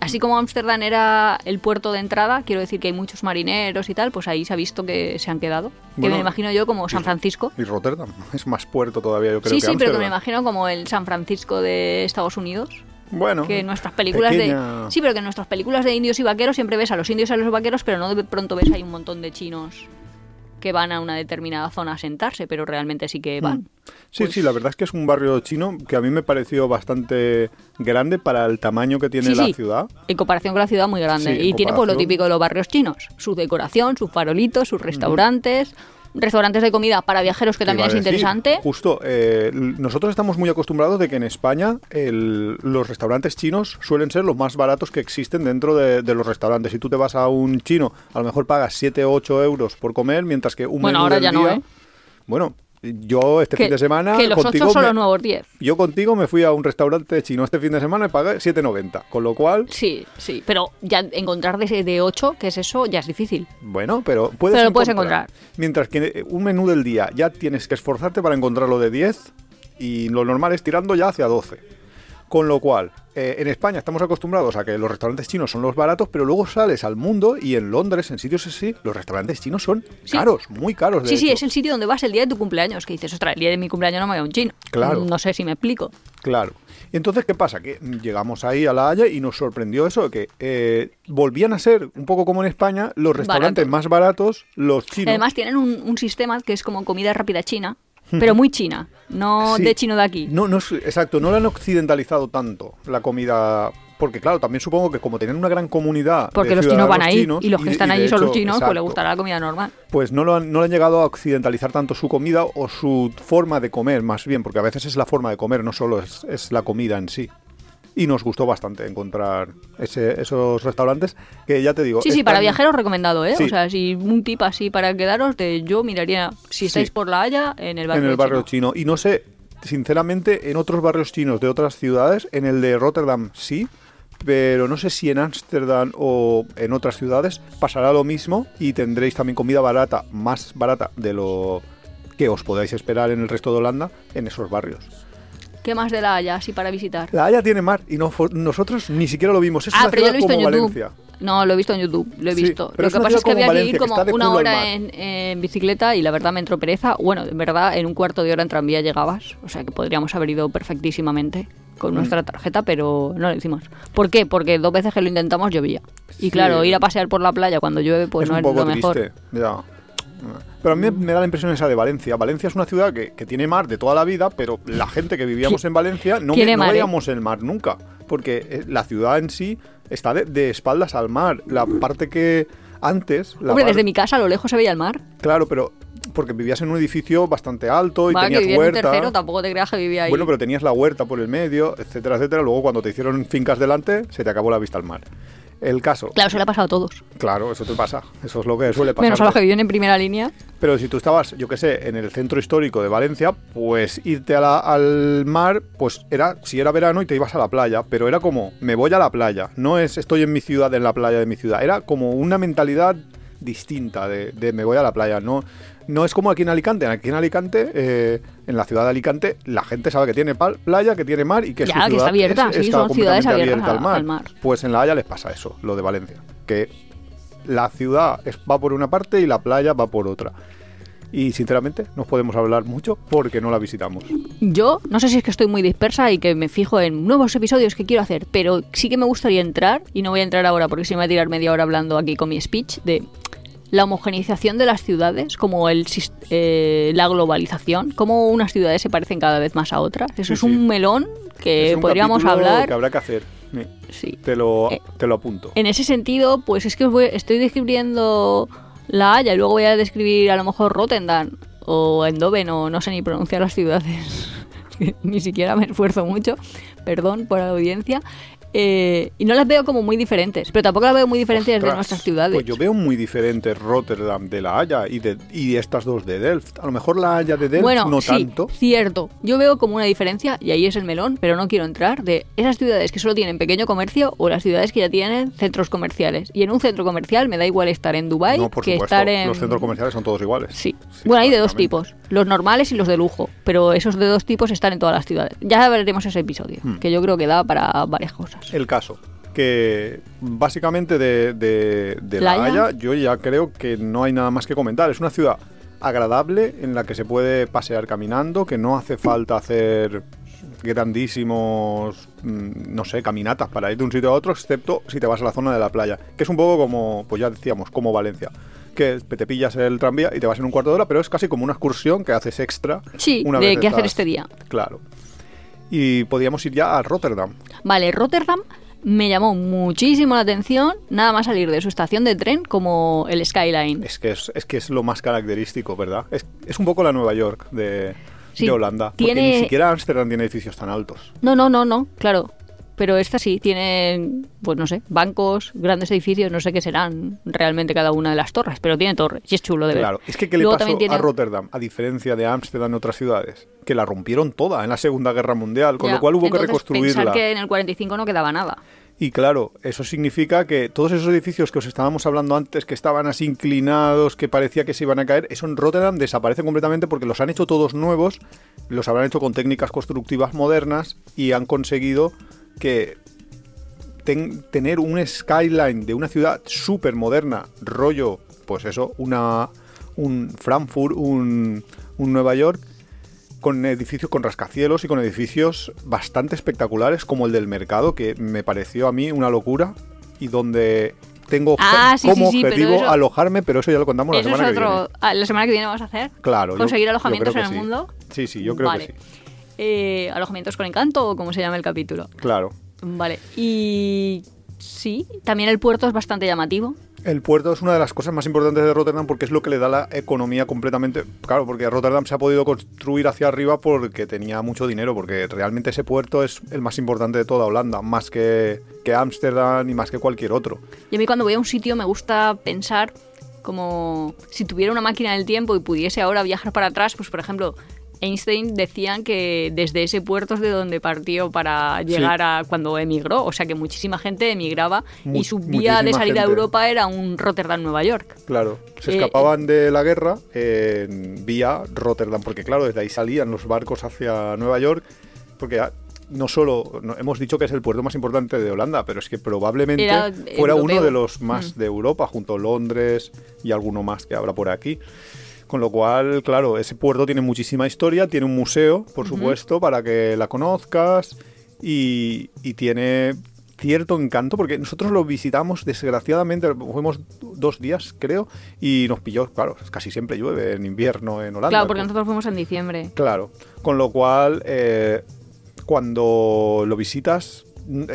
Así como Ámsterdam era el puerto de entrada, quiero decir que hay muchos marineros y tal, pues ahí se ha visto que se han quedado. que me imagino yo como San Francisco. Y Rotterdam, es más puerto todavía, yo creo Sí, que sí, pero que me imagino como el San Francisco de Estados Unidos. Bueno, Que en nuestras películas pequeña- de. Sí, pero que en nuestras películas de indios y vaqueros siempre ves a los indios y a los vaqueros, pero no de pronto ves ahí un montón de chinos que van a una determinada zona a sentarse, pero realmente sí que van. Sí, Pues- sí, la verdad es que es un barrio chino que a mí me pareció bastante grande para el tamaño que tiene Sí, la sí. ciudad. En comparación con la ciudad muy grande. Sí, y tiene pues lo típico de los barrios chinos. Su decoración, sus farolitos, sus restaurantes, restaurantes de comida para viajeros que también es decir, interesante. Justo, eh, nosotros estamos muy acostumbrados de que en España el- los restaurantes chinos suelen ser los más baratos que existen dentro de, de los restaurantes. Si tú te vas a un chino, a lo mejor pagas 7 o 8 euros por comer, mientras que un Bueno, menú ahora del ya no, día- ¿eh? Bueno, yo este que, fin de semana que los contigo 8 son me- los nuevos 10. yo contigo me fui a un restaurante chino este fin de semana y pagué 7,90. Con lo cual, Sí, sí, pero ya encontrar de, de 8, que es eso, ya es difícil. Bueno, pero puedes, Pero lo puedes encontrar. Mientras que un menú del día ya tienes que esforzarte para encontrarlo de 10 y lo normal es tirando ya hacia 12. Con lo cual, eh, en España estamos acostumbrados a que los restaurantes chinos son los baratos, pero luego sales al mundo y en Londres, en sitios así, los restaurantes chinos son Sí. caros, muy caros. De Sí, sí, es el sitio donde vas el día de tu cumpleaños, que dices, ostras, el día de mi cumpleaños no me voy a un chino. Claro. No sé si me explico. Claro. Y entonces, ¿qué pasa? Que llegamos ahí a La Haya y nos sorprendió eso, que eh, volvían a ser, un poco como en España, los restaurantes más baratos, los chinos. Además tienen un, un sistema que es como comida rápida china, pero muy china, no Sí. de chino de aquí. No, no es, exacto, no lo han occidentalizado tanto la comida. Porque claro, también supongo que como tienen una gran comunidad. Porque de los chinos van ahí chinos, y los que están allí son los chinos, pues les gustará la comida normal. Pues no lo, han, no lo han llegado a occidentalizar tanto su comida o su forma de comer, más bien, porque a veces es la forma de comer, no solo es, es la comida en sí. Y nos gustó bastante encontrar ese- esos restaurantes que ya te digo. Sí, sí, para viajeros recomendado, ¿eh? Sí. O sea, si un tip así para quedaros, de, yo miraría, si estáis Sí. por la Haya, en el barrio, en el barrio chino. chino. Y no sé, sinceramente, en otros barrios chinos de otras ciudades, en el de Rotterdam sí, pero no sé si en Ámsterdam o en otras ciudades pasará lo mismo y tendréis también comida barata, más barata de lo que os podáis esperar en el resto de Holanda en esos barrios. ¿Qué más de la Haya así para visitar? La Haya tiene mar y no, nosotros ni siquiera lo vimos. Es ah, una pero yo lo he visto en como YouTube. Valencia. No, lo he visto en YouTube, lo he Sí, visto. pero Lo es que pasa es que como había que ir Valencia, que como está de una hora en, en bicicleta y la verdad me entró pereza. Bueno, en verdad, en un cuarto de hora en tranvía llegabas. O sea que podríamos haber ido perfectísimamente con Mm. nuestra tarjeta, pero no lo hicimos. ¿Por qué? Porque dos veces que lo intentamos llovía. Y Sí. claro, ir a pasear por la playa cuando llueve, pues es no un es poco lo mejor. triste. Ya. Pero a mí me da la impresión esa de Valencia. Valencia es una ciudad que, que tiene mar de toda la vida, pero la gente que vivíamos en Valencia no, no mar, ¿eh? veíamos el mar nunca. Porque eh, la ciudad en sí está de, de espaldas al mar. La parte que antes... La Hombre, desde mi casa a lo lejos se veía el mar. Claro, pero porque vivías en un edificio bastante alto y Va, que tenías vivía en un huerta. tercero, tampoco te creas que vivía ahí. Bueno, pero tenías la huerta por el medio, etcétera, etcétera. Luego cuando te hicieron fincas delante, se te acabó la vista al mar. El caso, Claro, se le ha pasado a todos. claro, eso te pasa. Eso es lo que suele pasar. Menos a los que viven en primera línea. Pero si tú estabas, yo qué sé, en el centro histórico de Valencia, pues irte a la- al mar, pues era, si era verano y te ibas a la playa, pero era como, me voy a la playa, no es estoy en mi ciudad, en la playa de mi ciudad, era como una mentalidad distinta de, de me voy a la playa, no, no es como aquí en Alicante, aquí en Alicante, eh, en la ciudad de Alicante, la gente sabe que tiene playa, que tiene mar y que Ya, su que ciudad está abierta, es- sí, está son ciudades abiertas abierta al mar. Pues en La Haya les pasa eso, lo de Valencia, que la ciudad va por una parte y la playa va por otra. Y sinceramente no podemos hablar mucho porque no la visitamos. Yo no sé si es que estoy muy dispersa y que me fijo en nuevos episodios que quiero hacer, pero sí que me gustaría entrar, y no voy a entrar ahora porque si me voy a tirar media hora hablando aquí con mi speech, de la homogeneización de las ciudades, como el, eh, la globalización, cómo unas ciudades se parecen cada vez más a otras. Eso Sí, es sí. un melón que Es un podríamos hablar. que habrá que hacer. Sí. Te lo, Eh, te lo apunto. En ese sentido, pues es que os voy- estoy describiendo La Haya y luego voy a describir a lo mejor Rotterdam o Eindhoven o no sé ni pronunciar las ciudades. ni siquiera me esfuerzo mucho, perdón por la audiencia. Eh, y no las veo como muy diferentes, pero tampoco las veo muy diferentes de Ostras, nuestras ciudades. Pues yo veo muy diferente Rotterdam de La Haya y, de, y estas dos de Delft. A lo mejor La Haya de Delft bueno, no sí, tanto. cierto. Yo veo como una diferencia, y ahí es el melón, pero no quiero entrar, de esas ciudades que solo tienen pequeño comercio o las ciudades que ya tienen centros comerciales. Y en un centro comercial me da igual estar en No, por que supuesto. estar en... Los centros comerciales son todos iguales. Sí. Bueno, hay de dos tipos, los normales y los de lujo, pero esos de dos tipos están en todas las ciudades. Ya veremos ese episodio, Hmm. que yo creo que da para varias cosas. El caso, que básicamente de, de, de ¿La Haya? Yo ya creo que no hay nada más que comentar. Es una ciudad agradable en la que se puede pasear caminando, que no hace falta hacer grandísimos, mm, no sé, caminatas para ir de un sitio a otro, excepto si te vas a la zona de la playa, que es un poco como, pues ya decíamos, como Valencia. Que te pillas el tranvía y te vas en un cuarto de hora, pero es casi como una excursión que haces extra. Sí, una de vez qué hacer este día. Claro. Y podíamos ir ya a Rotterdam. Vale, Rotterdam me llamó muchísimo la atención nada más salir de su estación de tren como el Skyline. Es que es, es que es lo más característico, ¿verdad? Es, es un poco la Nueva York de, Sí, de Holanda. Porque tiene- ni siquiera Ámsterdam tiene edificios tan altos. No, no, no, no, claro. Pero esta sí, tiene, pues no sé, bancos, grandes edificios, no sé qué serán realmente cada una de las torres, pero tiene torres y es chulo de ver. Claro, es que ¿qué le Luego pasó tiene- a Rotterdam, a diferencia de Ámsterdam y otras ciudades? Que la rompieron toda en la Segunda Guerra Mundial, con Ya, lo cual hubo entonces, que reconstruirla. Pensar que en el 45 no quedaba nada. Y claro, eso significa que todos esos edificios que os estábamos hablando antes, que estaban así inclinados, que parecía que se iban a caer, eso en Rotterdam desaparece completamente porque los han hecho todos nuevos, los habrán hecho con técnicas constructivas modernas y han conseguido que ten- tener un skyline de una ciudad súper moderna, rollo, pues eso, una, un Frankfurt, un, un Nueva York, con edificios con rascacielos y con edificios bastante espectaculares como el del mercado, que me pareció a mí una locura y donde tengo Ah, sí, como sí, sí, pero objetivo eso- alojarme, pero eso ya lo contamos la es semana que viene. ah, La semana que viene vamos a hacer. Claro, Conseguir yo alojamientos en el mundo. Sí, sí, yo creo Vale. que sí. Eh, alojamientos con encanto o como se llama el capítulo. Claro. Vale. Y sí, también el puerto es bastante llamativo. El puerto es una de las cosas más importantes de Rotterdam porque es lo que le da la economía completamente. Claro, porque Rotterdam se ha podido construir hacia arriba porque tenía mucho dinero, porque realmente ese puerto es el más importante de toda Holanda, más que que Ámsterdam y más que cualquier otro. Y a mí cuando voy a un sitio me gusta pensar como si tuviera una máquina del tiempo y pudiese ahora viajar para atrás, pues por ejemplo, Einstein decían que desde ese puerto es de donde partió para llegar a cuando emigró, o sea que muchísima gente emigraba Mu- y su vía de salida a. Europa era un Rotterdam-Nueva York. Claro, se Eh, escapaban de la guerra en vía Rotterdam, porque claro, desde ahí salían los barcos hacia Nueva York, porque ah, no solo no- hemos dicho que es el puerto más importante de Holanda, pero es que probablemente Era fuera europeo. uno de los más Mm. de Europa, junto a Londres y alguno más que habrá por aquí. Con lo cual, claro, ese puerto tiene muchísima historia, tiene un museo, por supuesto, para que la conozcas y, y tiene cierto encanto, porque nosotros lo visitamos, desgraciadamente, fuimos dos días, creo, y nos pilló, claro, casi siempre llueve en invierno en Holanda. Claro, porque nosotros fuimos en diciembre. Claro, con lo cual, eh, cuando lo visitas,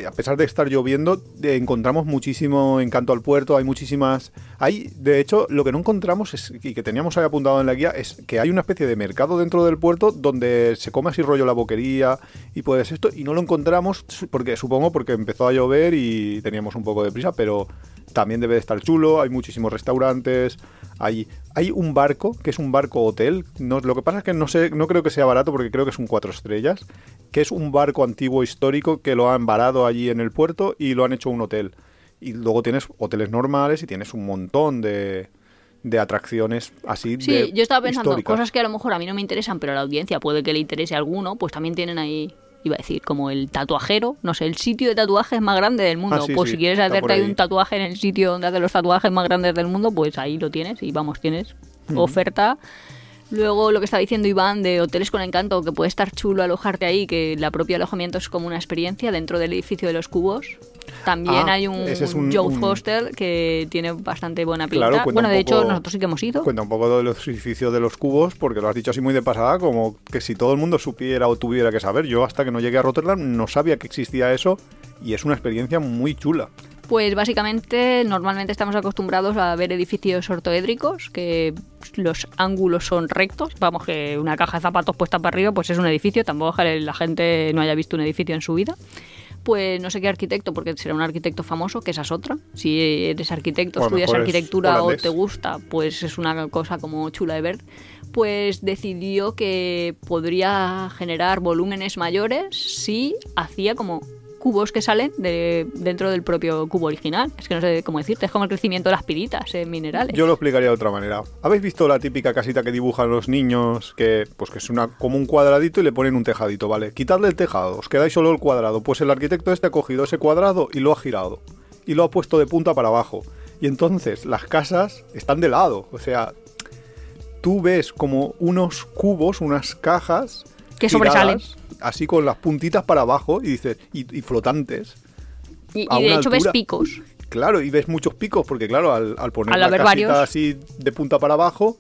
a pesar de estar lloviendo, eh, encontramos muchísimo encanto al puerto, hay muchísimas... Hay, de hecho, lo que no encontramos es, y que teníamos ahí apuntado en la guía es que hay una especie de mercado dentro del puerto donde se come así rollo la boquería y puedes esto, y no lo encontramos porque supongo porque empezó a llover y teníamos un poco de prisa, pero también debe de estar chulo, hay muchísimos restaurantes, hay, hay un barco, que es un barco hotel, no, lo que pasa es que no sé, no creo que sea barato porque creo que es un cuatro estrellas, que es un barco antiguo histórico que lo han varado allí en el puerto y lo han hecho un hotel. Y luego tienes hoteles normales y tienes un montón de, de atracciones así Sí, yo estaba pensando, cosas que a lo mejor a mí no me interesan, pero a la audiencia puede que le interese alguno, pues también tienen ahí iba a decir, como el tatuajero, no sé, el sitio de tatuajes más grande del mundo. Ah, pues si quieres hacerte ahí un tatuaje en el sitio donde hacen los tatuajes más grandes del mundo, pues ahí lo tienes y vamos, tienes oferta. Luego lo que está diciendo Iván de hoteles con encanto, que puede estar chulo alojarte ahí, que la propia alojamiento es como una experiencia dentro del edificio de los cubos. También Ah, hay un, es un- Youth un- Hostel que tiene bastante buena pinta. Claro, bueno, de hecho, poco- nosotros sí que hemos ido. Cuenta un poco de los edificios de los cubos, porque lo has dicho así muy de pasada, como que si todo el mundo supiera o tuviera que saber. Yo hasta que no llegué a Rotterdam no sabía que existía eso y es una experiencia muy chula. Pues básicamente, normalmente estamos acostumbrados a ver edificios ortoédricos, que los ángulos son rectos. Vamos, que una caja de zapatos puesta para arriba, pues es un edificio. Tampoco que la gente no haya visto un edificio en su vida. Pues no sé qué arquitecto, porque será un arquitecto famoso, que esa es otra. Si eres arquitecto, O estudias es arquitectura o te gusta, pues es una cosa como chula de ver. Pues decidió que podría generar volúmenes mayores si hacía como cubos que salen de, dentro del propio cubo original. Es que no sé cómo decirte, es como el crecimiento de las piritas en minerales. Yo lo explicaría de otra manera. ¿Habéis visto la típica casita que dibujan los niños? Que pues que es una como un cuadradito y le ponen un tejadito, ¿vale? Quitadle el tejado, os quedáis solo el cuadrado. Pues el arquitecto este ha cogido ese cuadrado y lo ha girado. Y lo ha puesto de punta para abajo. Y entonces las casas están de lado. O sea, tú ves como unos cubos, unas cajas. Que sobresalen. Así con las puntitas para abajo y dices, y, y flotantes. y, de hecho ves picos. Claro, y ves muchos picos, porque claro, al, al poner Al la casita así de punta para abajo,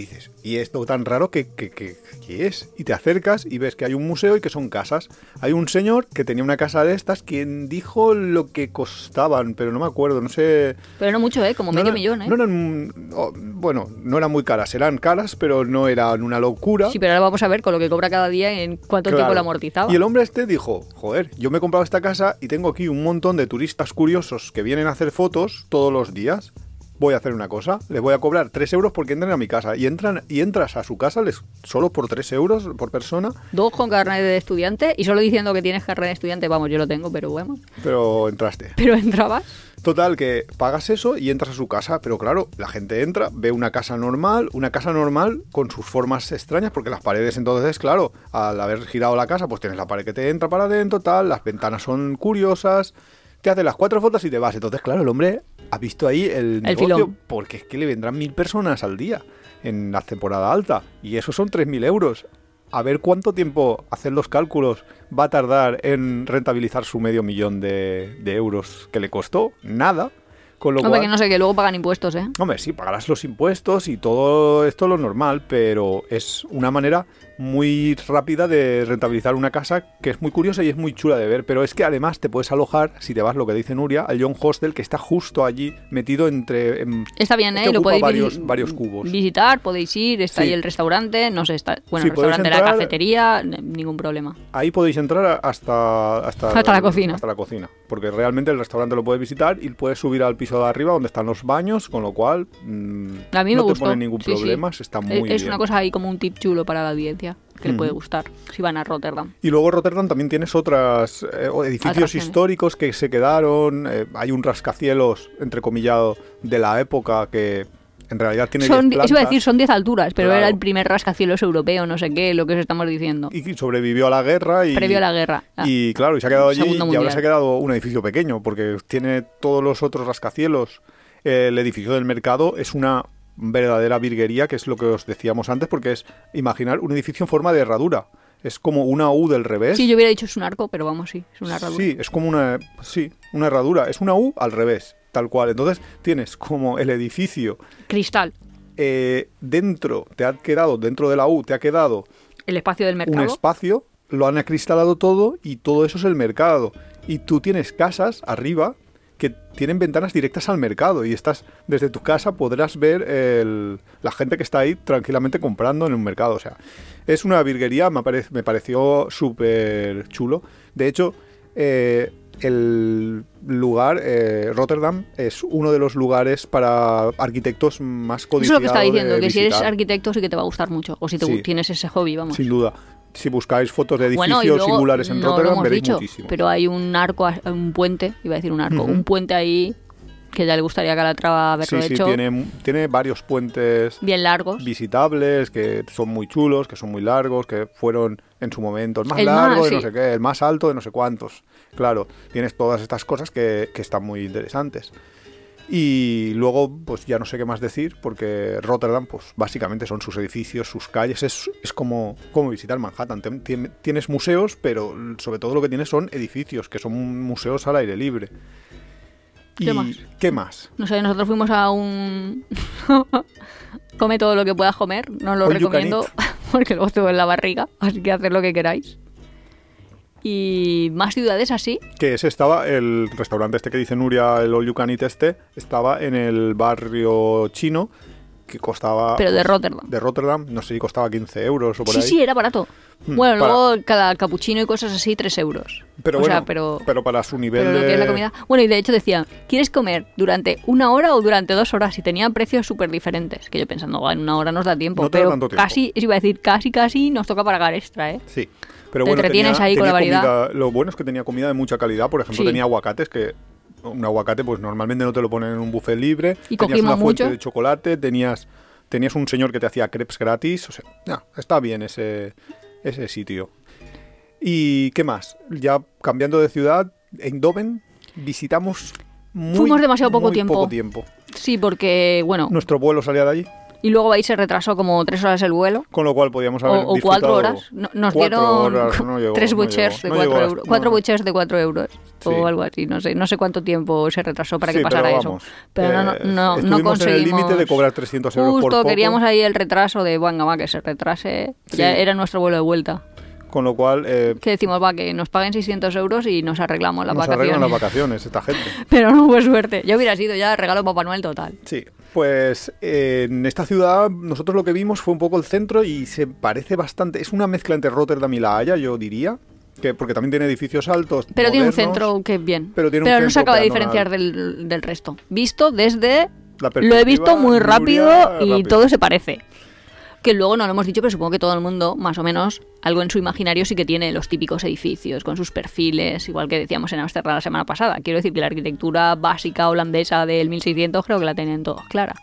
dices, ¿y esto tan raro que, que, que- que es? Y te acercas y ves que hay un museo y que son casas. Hay un señor que tenía una casa de estas, quien dijo lo que costaban, pero no me acuerdo, no sé... Pero no mucho, ¿eh? Como no medio era- millón, ¿eh? no eran, oh, bueno, no eran muy caras, eran caras, pero no eran una locura. Sí, pero ahora vamos a ver con lo que cobra cada día en cuánto Claro. tiempo lo amortizaba. Y el hombre este dijo, joder, yo me he comprado esta casa y tengo aquí un montón de turistas curiosos que vienen a hacer fotos todos los días. Voy a hacer una cosa, les voy a cobrar 3 euros porque entren a mi casa. Y entran y entras a su casa les, solo por 3 euros por persona, Dos con carnet de estudiante y solo diciendo que tienes carnet de estudiante, vamos, yo lo tengo, pero bueno. pero entraste. Pero entrabas. Total, que pagas eso y entras a su casa, pero claro, la gente entra, ve una casa normal, una casa normal con sus formas extrañas, porque las paredes entonces, claro, al haber girado la casa, pues tienes la pared que te entra para adentro, tal, las ventanas son curiosas, te hace las cuatro fotos y te vas. Entonces, claro, el hombre ha visto ahí el, negocio, filón. porque es que le vendrán mil personas al día en la temporada alta, y eso son 3.000 euros. A ver cuánto tiempo hacer los cálculos va a tardar en rentabilizar su medio millón de, de euros que le costó. Nada. Con lo Hombre, cual, que no sé, que luego pagan impuestos, ¿eh? Hombre, sí, pagarás los impuestos y todo esto lo normal, pero es una manera muy rápida de rentabilizar una casa que es muy curiosa y es muy chula de ver. Pero es que además te puedes alojar, si te vas lo que dice Nuria, al Young Hostel, que está justo allí, metido entre. en- Está bien, ¿eh? que Lo podéis varios, varios cubos. visitar, podéis ir, está Sí. ahí el restaurante, no sé, está... Bueno, Sí, el restaurante, la entrar- cafetería, n- ningún problema. Ahí podéis entrar hasta, hasta, Hasta la cocina. Hasta la cocina. Porque realmente el restaurante lo puedes visitar y puedes subir al piso de arriba donde están los baños, con lo cual mm, A mí me no te pone ningún sí. problema, está muy es, bien. es una cosa ahí como un tip chulo para la audiencia, que le puede gustar, si van a Rotterdam. Y luego Rotterdam también tienes otras eh, edificios Atracciones. históricos que se quedaron. eh, hay un rascacielos, entrecomillado, de la época que en realidad tiene Son, 10 eso iba a decir, son 10 alturas, pero Claro. era el primer rascacielos europeo, no sé qué, lo que os estamos diciendo. y sobrevivió a la guerra y Previo a la guerra. Ah, Y claro, y se ha quedado allí y ahora se ha quedado un edificio pequeño porque tiene todos los otros rascacielos. El edificio del mercado es una verdadera virguería, que es lo que os decíamos antes, porque es imaginar un edificio en forma de herradura. Es como una U del revés. Sí, yo hubiera dicho es un arco, pero vamos, sí, es una herradura. Sí, es como una, sí, una herradura. Es una U al revés, tal cual. Entonces tienes como el edificio Cristal, eh, dentro, te ha quedado, dentro de la U, te ha quedado el espacio del un mercado. espacio, lo han acristalado todo y todo eso es el mercado. y tú tienes casas arriba tienen ventanas directas al mercado y estás desde tu casa podrás ver el- la gente que está ahí tranquilamente comprando en un mercado. O sea, es una virguería, me, apare- me pareció súper chulo. De hecho, eh, el lugar, eh, Rotterdam, es uno de los lugares para arquitectos más Eso es codiciados. lo que estaba diciendo, que si eres arquitecto sí que te va a gustar mucho. O si te, Sí. tienes ese hobby, vamos. Sin duda. Si buscáis fotos de edificios Bueno, luego, singulares en no Rotterdam, veréis dicho, muchísimo. pero hay un arco, un puente, iba a decir un arco, un puente ahí que ya le gustaría a Calatrava haberlo sí, sí, hecho. tiene, tiene varios puentes Bien largos. visitables, que son muy chulos, que son muy largos, que fueron en su momento el más El más, largo de no sé qué, el más alto de no sé cuántos. Claro, tienes todas estas cosas que, que están muy interesantes. Y luego, pues ya no sé qué más decir, porque Rotterdam, pues básicamente son sus edificios, sus calles, es, es como, como visitar Manhattan. Tien- tien- Tienes museos, pero sobre todo lo que tienes son edificios, que son museos al aire libre. ¿Qué ¿Y más? qué más? No sé, nosotros fuimos a un... Come todo lo que puedas comer, no os lo All recomiendo porque luego tengo en la barriga, así que haced lo que queráis. Y más ciudades así, Que ese estaba, el restaurante este que dice Nuria, el All You Can Eat este, estaba en el barrio chino, que costaba... pero de Rotterdam. de Rotterdam, no sé si costaba 15 euros o por Sí, ahí. sí, era barato. Hmm, Bueno, para- luego cada capuchino y cosas así, 3 euros. Pero o bueno, sea, pero, pero para su nivel pero lo de... que es la comida... Bueno, y de hecho decían, ¿quieres comer durante una hora o durante dos horas? Y tenían precios súper diferentes. Que yo pensando, "Guau, en una hora nos da tiempo. No te da pero tanto tiempo. casi, iba a decir, casi, casi nos toca pagar extra, ¿eh? Sí. Pero Te bueno, entretienes tenía- ahí con tenía la variedad. comida- lo bueno es que tenía comida de mucha calidad. Por ejemplo, Sí. tenía aguacates que... Un aguacate, pues normalmente no te lo ponen en un buffet libre. Y tenías una fuente mucho. de chocolate, tenías, tenías un señor que te hacía crepes gratis. O sea, ya, está bien ese, ese sitio. ¿Y qué más? Ya cambiando de ciudad, Eindhoven visitamos muy, Fuimos demasiado poco muy tiempo. poco tiempo. Sí, porque, bueno, Nuestro vuelo salía de allí, y luego ahí se retrasó como tres horas el vuelo. con lo cual podíamos O, haber o disfrutado cuatro horas. No- Nos cuatro dieron horas, no llegó, tres buchers de cuatro euros. Cuatro buchers de cuatro euros. Sí. O algo así. No sé, no sé cuánto tiempo se retrasó para Sí, que pasara pero eso. Pero no, no, eh, no, no conseguimos. el límite de cobrar 300 euros por Justo poco. queríamos ahí el retraso de, venga, va, que se retrase. Ya era nuestro vuelo de vuelta. Con lo cual eh, Que decimos, va, que nos paguen 600 euros y nos arreglamos las nos vacaciones. arreglan las vacaciones esta gente. Pero no fue suerte. Yo hubiera sido ya regalo Papá Noel total. Sí, pues eh, en esta ciudad nosotros lo que vimos fue un poco el centro y se parece bastante, es una mezcla entre Rotterdam y La Haya, yo diría, que porque también tiene edificios altos. Pero tiene un centro que bien. pero tiene un no se acaba de diferenciar del, del resto. Visto desde... Lo he visto muy rápido y rápido. todo se parece. Que luego no lo hemos dicho, pero supongo que todo el mundo, más o menos, algo en su imaginario sí que tiene los típicos edificios, con sus perfiles, igual que decíamos en Amsterdam la semana pasada. Quiero decir que la arquitectura básica holandesa del 1600 creo que la tienen todos clara.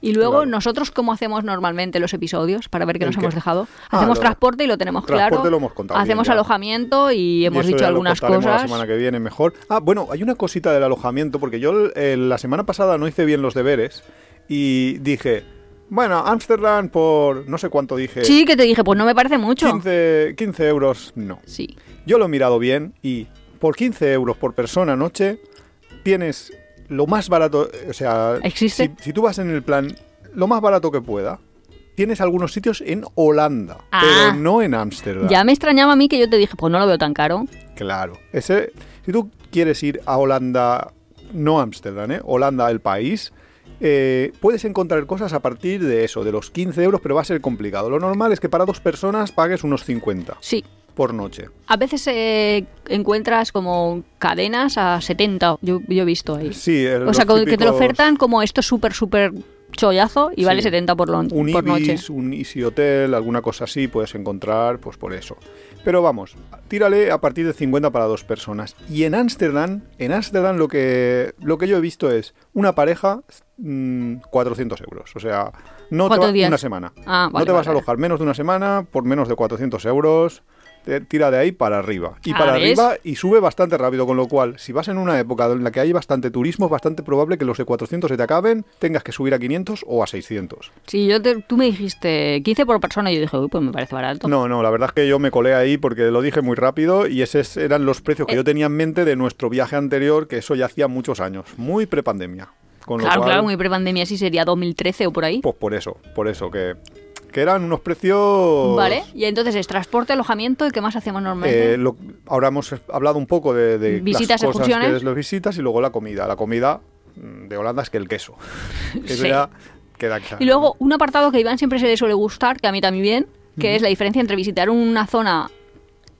Y luego, Claro. nosotros, ¿cómo hacemos normalmente los episodios? Para ver qué ¿El nos qué? hemos dejado. Ah, Hacemos lo- transporte y lo tenemos transporte claro. lo hemos contado hacemos alojamiento y hemos dicho ya lo algunas contaremos cosas. La semana que viene mejor. Ah, bueno, hay una cosita del alojamiento, porque yo eh, la semana pasada no hice bien los deberes y dije, bueno, Ámsterdam por no sé cuánto dije. Sí, que te dije, pues no me parece mucho. 15, 15 euros, no. Sí. Yo lo he mirado bien y por 15 euros por persona noche tienes lo más barato, o sea, ¿Existe? Si, si tú vas en el plan lo más barato que pueda, tienes algunos sitios en Holanda, Ah. pero no en Ámsterdam. Ya me extrañaba a mí que yo te dije, pues no lo veo tan caro. Claro. Ese, si tú quieres ir a Holanda, no Ámsterdam, ¿eh? Holanda, el país, eh, puedes encontrar cosas a partir de eso, de los 15 euros, pero va a ser complicado. Lo normal es que para dos personas pagues unos 50 Sí. por noche. A veces eh, encuentras como cadenas a 70, yo, yo he visto ahí. Sí, el- o sea, que te lo ofertan como esto súper, súper chollazo y Sí. vale 70 por, lo- un por noche. Ibis, un Easy Hotel, alguna cosa así puedes encontrar, pues por eso. Pero vamos, tírale a partir de 50 para dos personas. Y en Ámsterdam, en Ámsterdam lo que, lo que yo he visto es una pareja, mm, 400 euros. O sea, no te ¿Cuántos va, días? una semana. Ah, no vale, te vas a alojar menos de una semana por menos de 400 euros. Tira de ahí para arriba. Y Ah, para ¿ves? arriba y sube bastante rápido, con lo cual, si vas en una época en la que hay bastante turismo, es bastante probable que los de 400 se te acaben, tengas que subir a 500 o a 600. Sí, yo te- tú me dijiste 15 por persona y yo dije, uy, pues me parece barato. No, no, la verdad es que yo me colé ahí porque lo dije muy rápido y esos eran los precios que Eh. yo tenía en mente de nuestro viaje anterior, que eso ya hacía muchos años, muy prepandemia. Con claro, cual, claro, muy prepandemia sí sería 2013 o por ahí. Pues por eso, por eso, que, que eran unos precios... Vale, y entonces es transporte, alojamiento y qué más hacemos normalmente. Eh, lo- ahora hemos hablado un poco de, de Visitas, las cosas excursiones. que es las visitas y luego la comida. La comida mm, de Holanda es que el queso. Eso Sí. ya queda claro. Y luego un apartado que a Iván siempre se le suele gustar, que a mí también bien, que es la diferencia entre visitar una zona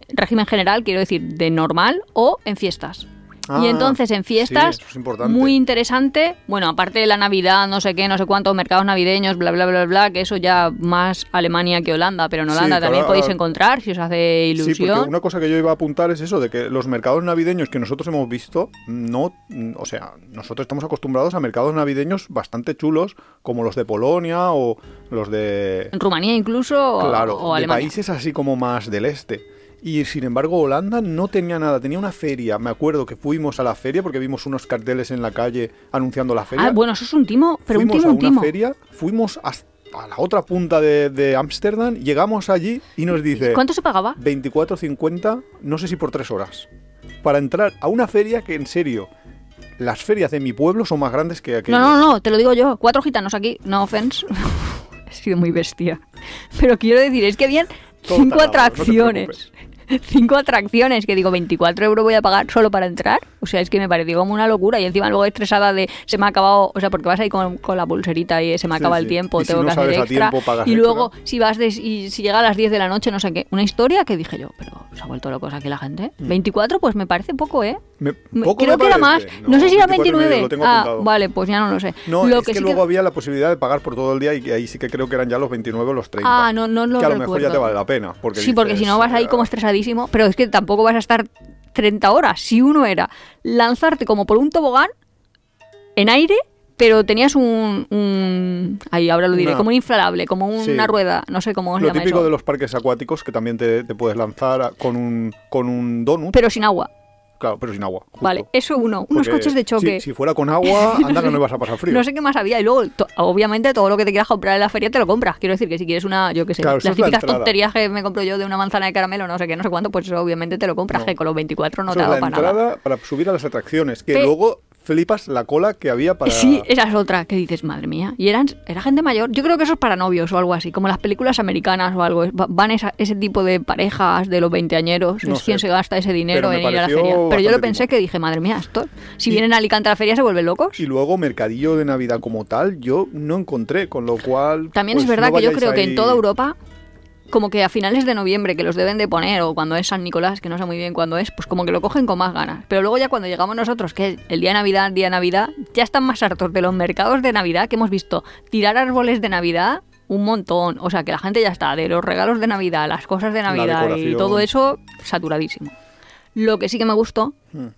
régimen general, quiero decir, de normal o en fiestas. Ah, y entonces en fiestas, sí, es muy interesante, bueno, aparte de la Navidad, no sé qué, no sé cuántos mercados navideños, bla, bla, bla, bla, que eso ya más Alemania que Holanda, pero en Holanda también ahora- podéis encontrar si os hace Sí, porque ilusión. una cosa que yo iba a apuntar es eso, de que los mercados navideños que nosotros hemos visto, no, o sea, nosotros estamos acostumbrados a mercados navideños bastante chulos, como los de Polonia o los de, Rumanía incluso o- claro, o Alemania. países así como más del este. Y sin embargo, Holanda no tenía nada, tenía una feria. Me acuerdo que fuimos a la feria porque vimos unos carteles en la calle anunciando la feria. Ah, bueno, eso es un timo, pero un fuimos timo, a un una timo. feria, fuimos hasta la otra punta de de Ámsterdam, llegamos allí y nos dice... ¿Cuánto se pagaba? 24.50, no sé si por tres horas. Para entrar a una feria que, en serio, las ferias de mi pueblo son más grandes que aquí. No, no, no, te lo digo yo. Cuatro gitanos aquí, no offense. He sido muy bestia. Pero quiero decir, es que habían cinco atracciones. cinco atracciones que digo, 24 euros voy a pagar solo para entrar. O sea, es que me pareció como una locura. Y encima luego estresada de se me ha acabado, o sea, porque vas ahí con, con la pulserita y se me Sí, acaba el sí. tiempo, Y si tengo no que hacer extra. tiempo, y extra. luego, si vas de, y si llega a las 10 de la noche, no sé qué. Una historia que dije yo, pero se ha vuelto locos aquí la gente. 24, pues me parece poco, ¿eh? Me- Mm. poco Creo me que era más. No, sé si era 24 y medio, 29. lo tengo ah, vale, pues ya no lo sé. No, Lo es que, sí luego había la posibilidad de pagar por todo el día y ahí sí que creo que eran ya los 29 o los 30. Ah, no, no lo Que a lo mejor ya te vale la pena. Porque sí, porque si no vas ahí eh, como estresadísimo. Pero es que tampoco vas a estar 30 horas. Si uno era lanzarte como por un tobogán en aire, pero tenías un. un- ahí ahora lo diré, como un inflarable, como una Sí. rueda, no sé cómo se Lo típico eso. de los parques acuáticos que también te, te puedes lanzar con un, con un donut. Pero sin agua. Claro, pero sin agua. justo. Vale, eso uno. Unos Porque coches de choque. Si, si fuera con agua, anda que no ibas a pasar frío. No sé qué más había. Y luego, to- obviamente, todo lo que te quieras comprar en la feria te lo compras. Quiero decir que si quieres una, yo qué sé, Claro, las es la típicas tonterías que me compro yo de una manzana de caramelo, no sé qué, no sé cuánto, pues eso obviamente te lo compras, No. que con los 24 no Eso te es da la para nada. entrada para subir a las atracciones. Que Pe- luego flipas la cola que había para. Sí, esa es otra que dices, madre mía. Y eran, era gente mayor. Yo creo que eso es para novios o algo así, como las películas americanas o algo. Van esa- ese tipo de parejas de los veinteañeros. No es sé. quien se gasta ese dinero en ir a la feria. Pero yo lo pensé que dije, madre mía, esto. Si Y- vienen a Alicante a la feria se vuelven locos. Y luego mercadillo de Navidad como tal, yo no encontré, con lo cual. También es pues, verdad no que yo creo que en toda Europa, como que a finales de noviembre, que los deben de poner, o cuando es San Nicolás, que no sé muy bien cuándo es, pues como que lo cogen con más ganas. Pero luego ya cuando llegamos nosotros, que es el día de Navidad, día de Navidad, ya están más hartos de los mercados de Navidad que hemos visto tirar árboles de Navidad un montón. O sea, que la gente ya está de los regalos de Navidad, las cosas de Navidad y todo eso saturadísimo. Lo que sí que me gustó Hmm.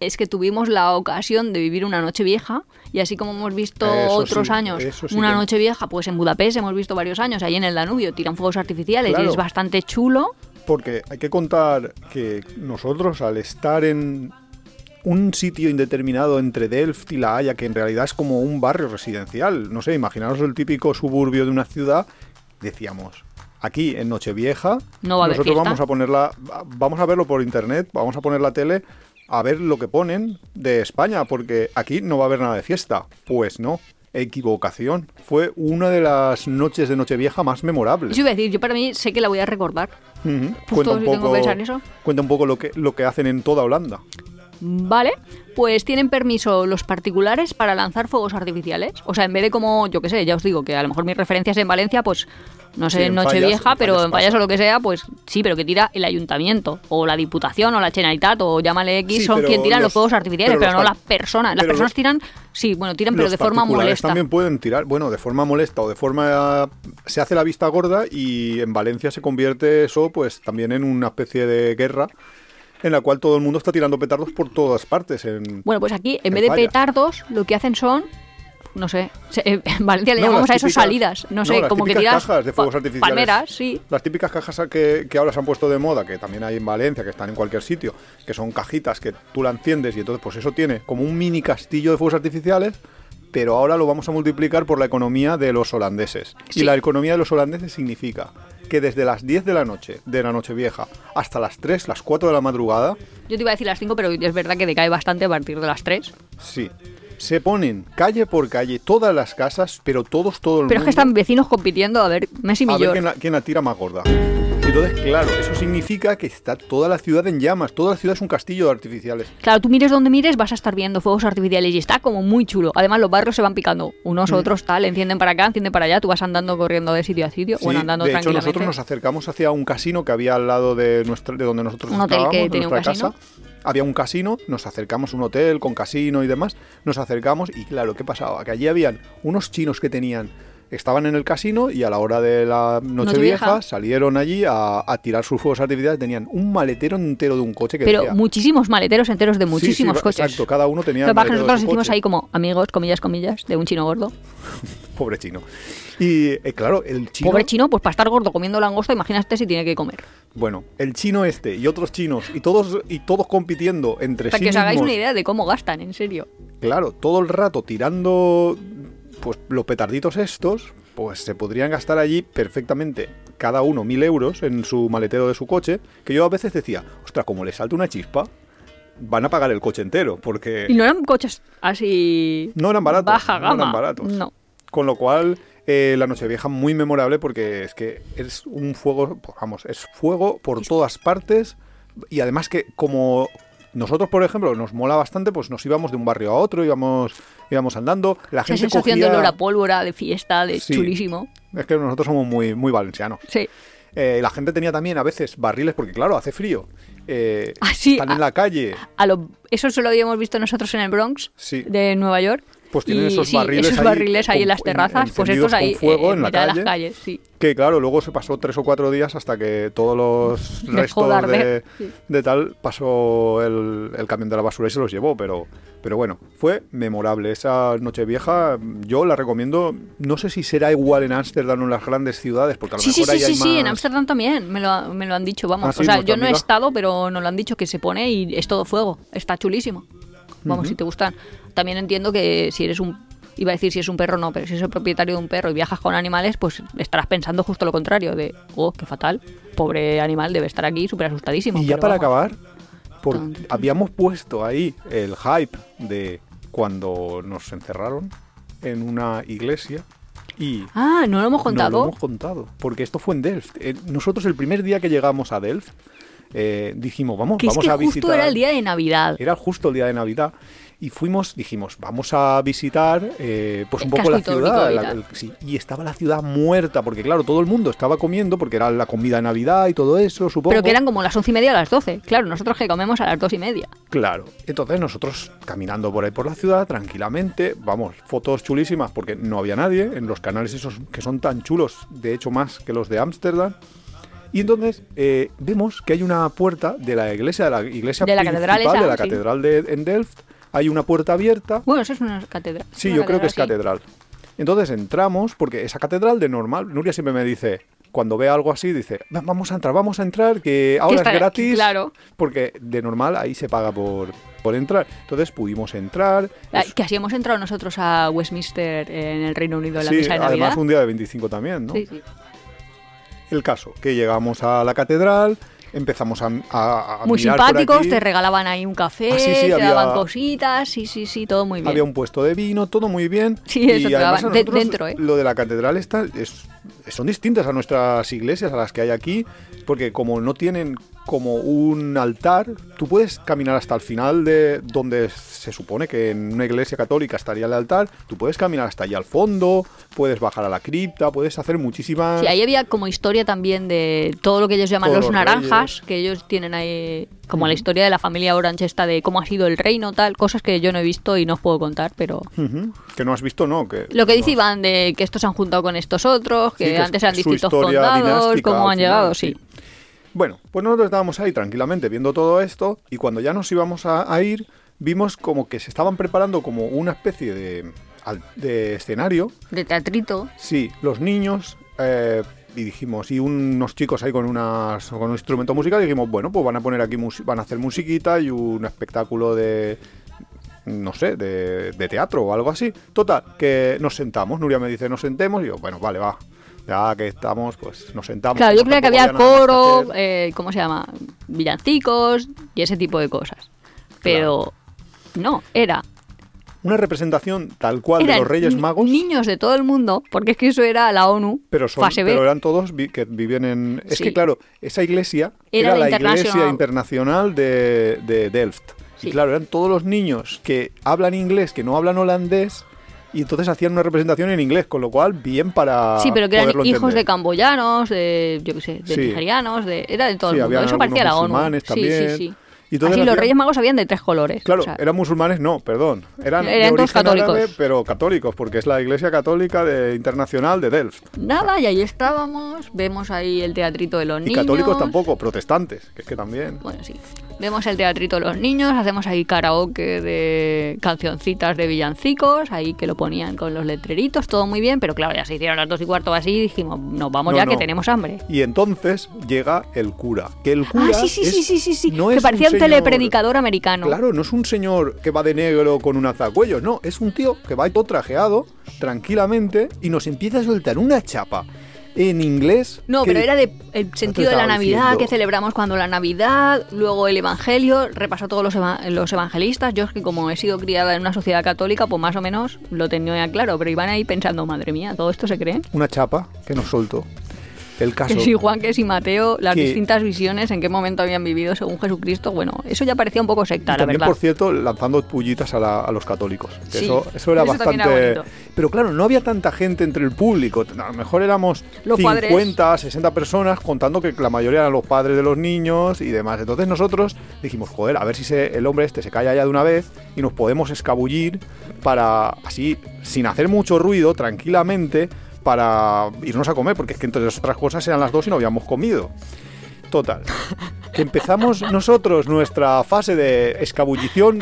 Es que tuvimos la ocasión de vivir una noche vieja y así como hemos visto Eso otros sí, años sí una que- noche vieja pues en Budapest hemos visto varios años ahí en el Danubio tiran fuegos artificiales Claro. y es bastante chulo Porque hay que contar que nosotros, al estar en un sitio indeterminado entre Delft y La Haya, que en realidad es como un barrio residencial, no sé, imaginaros el típico suburbio de una ciudad, decíamos. Aquí en Nochevieja, No va a haber nosotros vamos a ponerla, vamos a verlo por internet, vamos a poner la tele a ver lo que ponen de España, porque aquí no va a haber nada de fiesta. Pues no, equivocación. Fue una de las noches de Nochevieja más memorables. Eso iba a decir, yo para mí sé que la voy a recordar. Ujú. Justo si tengo que pensar eso. cuenta un poco lo que, lo que hacen en toda Holanda. Vale, pues tienen permiso los particulares para lanzar fuegos artificiales. O sea, en vez de como, yo qué sé, ya os digo que a lo mejor mis referencias en Valencia, pues no sé, Sí, en Nochevieja, pero en Fallas o lo que sea, pues sí, pero que tira el ayuntamiento, o la diputación, o la Generalitat, o llámale X, Sí, son quien tiran los, los- fuegos artificiales, pero no las personas. Las personas los- tiran, sí, bueno, tiran, pero Los de forma molesta. también pueden tirar, bueno, de forma molesta o de forma... Se hace la vista gorda y en Valencia se convierte eso pues también en una especie de guerra en la cual todo el mundo está tirando petardos por todas partes. En... Bueno, pues aquí, en En vez de petardos, lo que hacen son. No sé, en Valencia le No, llamamos a eso típicas- salidas. No no, sé, las como que tiras cajas de fuegos artificiales. palmeras, sí. Las típicas cajas que, que ahora se han puesto de moda, que también hay en Valencia, que están en cualquier sitio, que son cajitas que tú la enciendes y entonces pues eso tiene como un mini castillo de fuegos artificiales, pero ahora lo vamos a multiplicar por la economía de los holandeses. Sí. Y la economía de los holandeses significa que desde las 10 de la noche, de la noche vieja, hasta las 3, las 4 de la madrugada, Yo te iba a decir las 5, pero es verdad que decae bastante a partir de las 3. sí, se ponen calle por calle, todas las casas, pero todos, todo el Pero es mundo. que están vecinos compitiendo a ver Messi a ver millón. quién la, quién la tira más gorda. Entonces, claro, eso significa que está toda la ciudad en llamas. Toda la ciudad es un castillo de artificiales. Claro, tú mires donde mires, vas a estar viendo fuegos artificiales y está como muy chulo. Además, los barrios se van picando Mm. unos a otros, tal, encienden para acá, encienden para allá, tú vas andando corriendo de sitio a sitio, Sí, bueno, andando de hecho, tranquilamente. nosotros nos acercamos hacia un casino que había al lado de, nuestra, de donde nosotros Un hotel estábamos, que de nuestra casa. Había un casino, nos acercamos a un hotel con casino y demás, nos acercamos y claro, ¿qué pasaba? Que allí habían unos chinos que tenían, estaban en el casino y a la hora de la Nochevieja Nochevieja. salieron allí a, a tirar sus fuegos artificiales, tenían un maletero entero de un coche que Pero decía- muchísimos maleteros enteros de muchísimos sí, coches. Exacto, cada uno tenía Lo que nosotros coche. ahí como amigos, comillas, comillas, de un chino gordo. Pobre chino. Y eh, claro, el chino... Pobre chino, pues para estar gordo comiendo langosta, imagínate si tiene que comer. Bueno, el chino este y otros chinos y todos y todos compitiendo entre Para sí que os hagáis mismos. una idea de cómo gastan, en serio. Claro, todo el rato tirando pues los petarditos estos, pues se podrían gastar allí perfectamente cada uno mil euros en su maletero de su coche, que yo a veces decía, ostras, como le salte una chispa, van a pagar el coche entero, porque Y no eran coches así. no eran baratos. Baja no gama. eran baratos. No. Con lo cual, eh, la Nochevieja muy memorable porque es que es un fuego, pues, vamos, es fuego por todas partes y además que como nosotros, por ejemplo, nos mola bastante, pues nos íbamos de un barrio a otro, íbamos, íbamos andando, la Esa gente sensación cogía... de olor a pólvora, de fiesta, de Sí. chulísimo. Es que nosotros somos muy, muy valencianos. Sí. Eh, la gente tenía también a veces barriles, porque claro, hace frío. Eh, Ah, sí, están en la calle. A lo, eso solo habíamos visto nosotros en el Bronx Sí. de Nueva York. Pues tienen Y esos sí, barriles esos ahí barriles ahí con- en las en- terrazas, pues estos ahí con fuego eh, en la calle. las calles, sí. Que claro, luego se pasó tres o cuatro días hasta que todos los de restos de, sí. de tal pasó el, el camión de la basura y se los llevó. Pero, pero bueno, fue memorable. Esa noche vieja yo la recomiendo. No sé si será igual en Ámsterdam o en las grandes ciudades, porque a lo Sí, sí, mejor sí, ahí sí, hay sí, en más- Ámsterdam también me lo, me lo han dicho, vamos. Ah, o sea, yo no he estado, pero nos lo han dicho que se pone y es todo fuego. Está chulísimo. Vamos, si te gustan. También entiendo que si eres un... Iba a decir si es un perro, no, pero si eres el propietario de un perro y viajas con animales, pues estarás pensando justo lo contrario, de, oh, qué fatal, pobre animal debe estar aquí súper asustadísimo. Y ya para vamos. acabar, por- habíamos puesto ahí el hype de cuando nos encerraron en una iglesia y Ah, no lo hemos no contado. lo hemos contado, porque esto fue en Delft. Eh, nosotros el primer día que llegamos a Delft eh, dijimos, vamos, que es vamos que a justo visitar. era el día de Navidad. Era justo el día de Navidad. Y fuimos, dijimos, vamos a visitar eh, pues un El poco la ciudad. y la- tal. el- sí, y estaba la ciudad muerta, porque claro, todo el mundo estaba comiendo, porque era la comida de Navidad y todo eso, supongo. Pero que eran como las once y media a las doce. Claro, nosotros que comemos a las dos y media. Claro. Entonces nosotros caminando por ahí por la ciudad tranquilamente, vamos, fotos chulísimas porque no había nadie en los canales esos que son tan chulos, de hecho más que los de Ámsterdam. Y entonces eh, vemos que hay una puerta de la iglesia, de la iglesia De la principal catedral esa, de la sí. catedral de en Delft. Hay una puerta abierta. Bueno, eso es una catedral. Sí, Una yo creo que es sí. catedral. Entonces entramos, porque esa catedral de normal, Nuria siempre me dice, cuando ve algo así, dice, "Va- vamos a entrar, vamos a entrar, que ahora está- es gratis. claro. Porque de normal ahí se paga por, por entrar. Entonces pudimos entrar. Es- Que así hemos entrado nosotros a Westminster en el Reino Unido en la sí, misa de además un día de 25 también, ¿no? Sí, sí. El caso, que llegamos a la catedral, empezamos a, a- a Muy mirar por simpáticos, aquí. te regalaban ahí un café, Ah, sí, sí, te había- daban cositas, sí, sí, sí, todo muy bien. Había un puesto de vino, todo muy bien. Sí, eso y te además daban de- dentro, ¿eh? Lo de la catedral está, es, son distintas a nuestras iglesias, a las que hay aquí, porque como no tienen como un altar, tú puedes caminar hasta el final de donde se supone que en una iglesia católica estaría el altar, tú puedes caminar hasta allá al fondo, puedes bajar a la cripta, puedes hacer muchísimas... Sí, ahí había como historia también de todo lo que ellos llaman los los naranjas, que ellos tienen ahí como la historia de la familia Orange esta de cómo ha sido el reino, tal, cosas que yo no he visto y no os puedo contar, pero Que no has visto, ¿no? Que, lo que no. dice Iván de que estos se han juntado con estos otros, que Sí, que es- antes eran distintos condados, cómo han llegado, sí. Bueno, pues nosotros estábamos ahí tranquilamente viendo todo esto y cuando ya nos íbamos a, a ir, vimos como que se estaban preparando como una especie de, de escenario. De teatrito. Sí, los niños... eh, y dijimos, y unos chicos ahí con, unas, con un instrumento musical, dijimos, bueno, pues van a poner aquí, van a hacer musiquita y un espectáculo de, no sé, de, de teatro o algo así. Total, que nos sentamos, Nuria me dice, nos sentemos, y yo, bueno, vale, va, ya que estamos, pues nos sentamos. Claro, yo creía que había coro, eh, ¿cómo se llama? Villancicos y ese tipo de cosas. Pero no, era una representación tal cual de los Reyes Magos. Niños de todo el mundo, porque es que eso era la ONU, Pero, son, fase B. pero eran todos vi- que viven en... Es Sí. que, claro, esa iglesia Era era, la la iglesia internacional de, de Delft. Sí. Y claro, eran todos los niños que hablan inglés, que no hablan holandés, y entonces hacían una representación en inglés, con lo cual, bien para Sí, pero que eran hijos de entender. camboyanos, de, yo qué sé, de Sí. nigerianos, de, era de todo Sí, el mundo. Eso parecía la ONU. musulmanes Sí, también. sí, sí. Y Así los hacían- Reyes Magos habían de tres colores. Claro, o sea, eran musulmanes, no, perdón. Eran, de Eran todos origen árabe, católicos. pero católicos, porque es la Iglesia Católica de, Internacional de Delft. Nada, y ahí estábamos. Vemos ahí el teatrito de los Y niños. católicos tampoco, protestantes, que es que también. Bueno, sí. Vemos el teatrito de los niños, hacemos ahí karaoke de cancioncitas de villancicos, ahí que lo ponían con los letreritos, todo muy bien, pero claro, ya se hicieron las dos y cuarto así y dijimos, nos vamos No, ya no. que tenemos hambre. Y entonces llega el cura. Que el cura Ah, sí, sí, es- sí, sí, sí, sí. no que es parecía un, señor- telepredicador americano. Claro, no es un señor que va de negro con un alzacuellos, no, es un tío que va todo trajeado, tranquilamente, y nos empieza a soltar una chapa en inglés. No, que- pero era de el sentido de la Navidad, diciendo? que celebramos cuando la Navidad, luego el Evangelio, repasó todos los, eva- los evangelistas. Yo es que como he sido criada en una sociedad católica, pues más o menos lo tenía claro, pero iban ahí pensando, madre mía, ¿todo esto se cree? Una chapa que nos soltó. El caso. Que si Juan, que si Mateo, las Que- distintas visiones, en qué momento habían vivido según Jesucristo, bueno, eso ya parecía un poco secta, Y la también, verdad. por cierto, lanzando pullitas a, la- a los católicos. Que Sí, eso, eso era eso bastante. era. Pero claro, no había tanta gente entre el público. A lo mejor éramos Los 50, 60 personas, contando que la mayoría eran los padres de los niños y demás. Entonces nosotros dijimos, joder, a ver si se- el hombre este se calla ya de una vez y nos podemos escabullir para así, sin hacer mucho ruido, tranquilamente, para irnos a comer, porque es que entre las otras cosas eran las dos y no habíamos comido. Total. Que empezamos nosotros nuestra fase de escabullición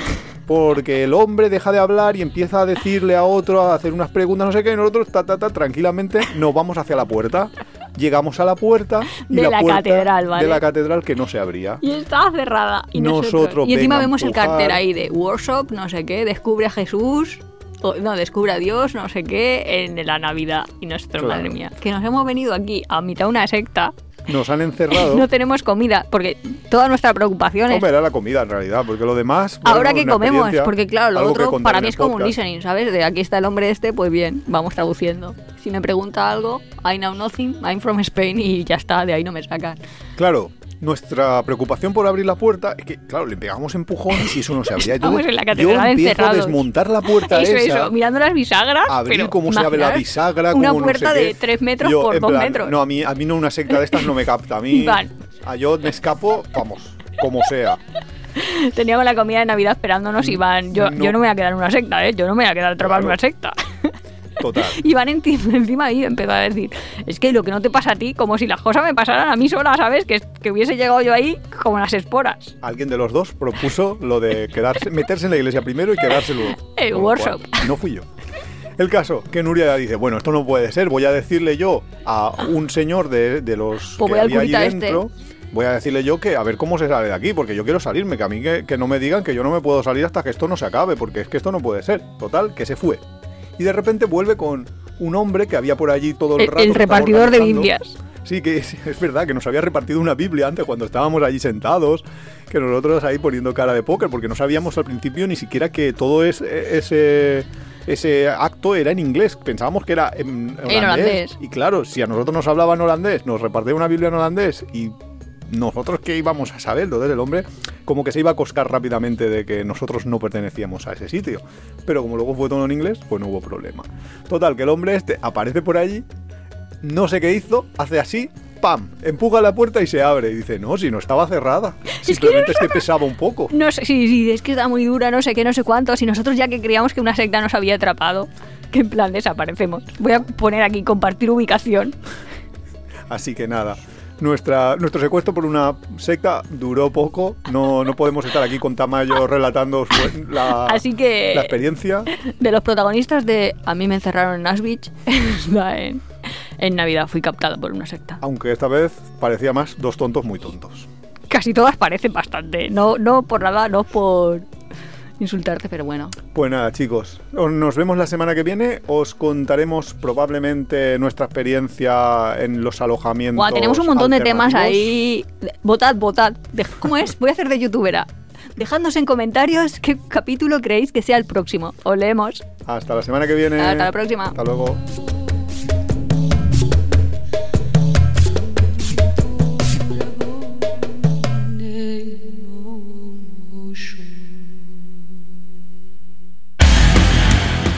porque el hombre deja de hablar y empieza a decirle a otro, a hacer unas preguntas, no sé qué, y nosotros, ta, ta, ta, tranquilamente nos vamos hacia la puerta. Llegamos a la puerta y De la, la puerta catedral, ¿vale? de la catedral que no se abría. Y estaba cerrada. Y nosotros, Nosotros, y encima vemos el cartel ahí de workshop, no sé qué, descubre a Jesús. O- no, descubre a Dios, no sé qué, en la Navidad. Y nosotros, Claro. madre mía, que nos hemos venido aquí a mitad de una secta. Nos han encerrado. No tenemos comida, porque toda nuestra preocupación es Hombre, era la comida en realidad, porque lo demás. ahora bueno, que una comemos, porque claro, lo que otro para mí es como un listening, ¿sabes? De aquí está el hombre este, pues bien, vamos traduciendo. Si me pregunta algo, I know nothing, I'm from Spain y ya está, de ahí no me sacan. Claro, nuestra preocupación por abrir la puerta es que, claro, le pegamos empujones y eso no se abría. Entonces, en la yo empiezo a desmontar la puerta Eso, esa. eso, mirando las bisagras. abrir pero cómo se abre la bisagra, Una no puerta sé de qué. 3 metros Yo, por en 2 plan, metros. No, a mí, a mí no una secta de estas no me capta. A mí, Van. a yo me escapo, vamos, como sea. Teníamos la comida de Navidad esperándonos y van. Yo No. yo no me voy a quedar en una secta, ¿eh? Yo no me voy a quedar atrapada en una secta. Total. Y van encima ahí empezó a decir, es que lo que no te pasa a ti, como si las cosas me pasaran a mí sola, ¿sabes? Que, que hubiese llegado yo ahí como las esporas. Alguien de los dos propuso lo de quedarse, meterse en la iglesia primero y quedarse luego. El Con workshop. cual, No fui yo. El caso, que Nuria dice, bueno, esto no puede ser, voy a decirle yo a un señor de, de los Pues que había allí curita este. dentro, voy a decirle yo que a ver cómo se sale de aquí, porque yo quiero salirme, que a mí que, que no me digan que yo no me puedo salir hasta que esto no se acabe, porque es que esto no puede ser. Total, que se fue. Y de repente vuelve con un hombre que había por allí todo el El, rato. el repartidor de. Biblias. Sí, que es, es verdad que nos había repartido una Biblia antes cuando estábamos allí sentados, que nosotros ahí poniendo cara de póker, porque no sabíamos al principio ni siquiera que todo es, ese, ese acto era en inglés. Pensábamos que era en holandés. holandés. Y claro, si a nosotros nos hablaban holandés, nos repartía una Biblia en holandés y nosotros qué íbamos a saber, entonces el hombre como que se iba a coscar rápidamente de que nosotros no pertenecíamos a ese sitio. Pero como luego fue todo en inglés, pues no hubo problema. Total, que el hombre este aparece por allí, no sé qué hizo, hace así, ¡pam! Empuja la puerta y se abre. Y dice, no, si no estaba cerrada. Simplemente es que pesaba un poco. No sé, sí, sí, es que está muy dura, no sé qué, no sé cuántos. Y nosotros ya que creíamos que una secta nos había atrapado, que en plan desaparecemos. Voy a poner aquí compartir ubicación. Así que nada. Nuestra, nuestro secuestro por una secta duró poco. No, no podemos estar aquí con Tamayo relatando su- la, Así que- la experiencia. De los protagonistas de A mí me encerraron en Auschwitz, está en, en Navidad fui captada por una secta. Aunque esta vez parecía más dos tontos muy tontos. Casi todas parecen bastante. No, no por nada, no por insultarte, pero bueno. Pues nada, chicos, os- nos vemos la semana que viene. Os contaremos probablemente nuestra experiencia en los alojamientos. Buah, tenemos un montón de temas ahí. Votad, votad. ¿Cómo es? Voy a hacer de youtubera. Dejadnos en comentarios qué capítulo creéis que sea el próximo. Os leemos. Hasta la semana que viene. Hasta la próxima. Hasta luego.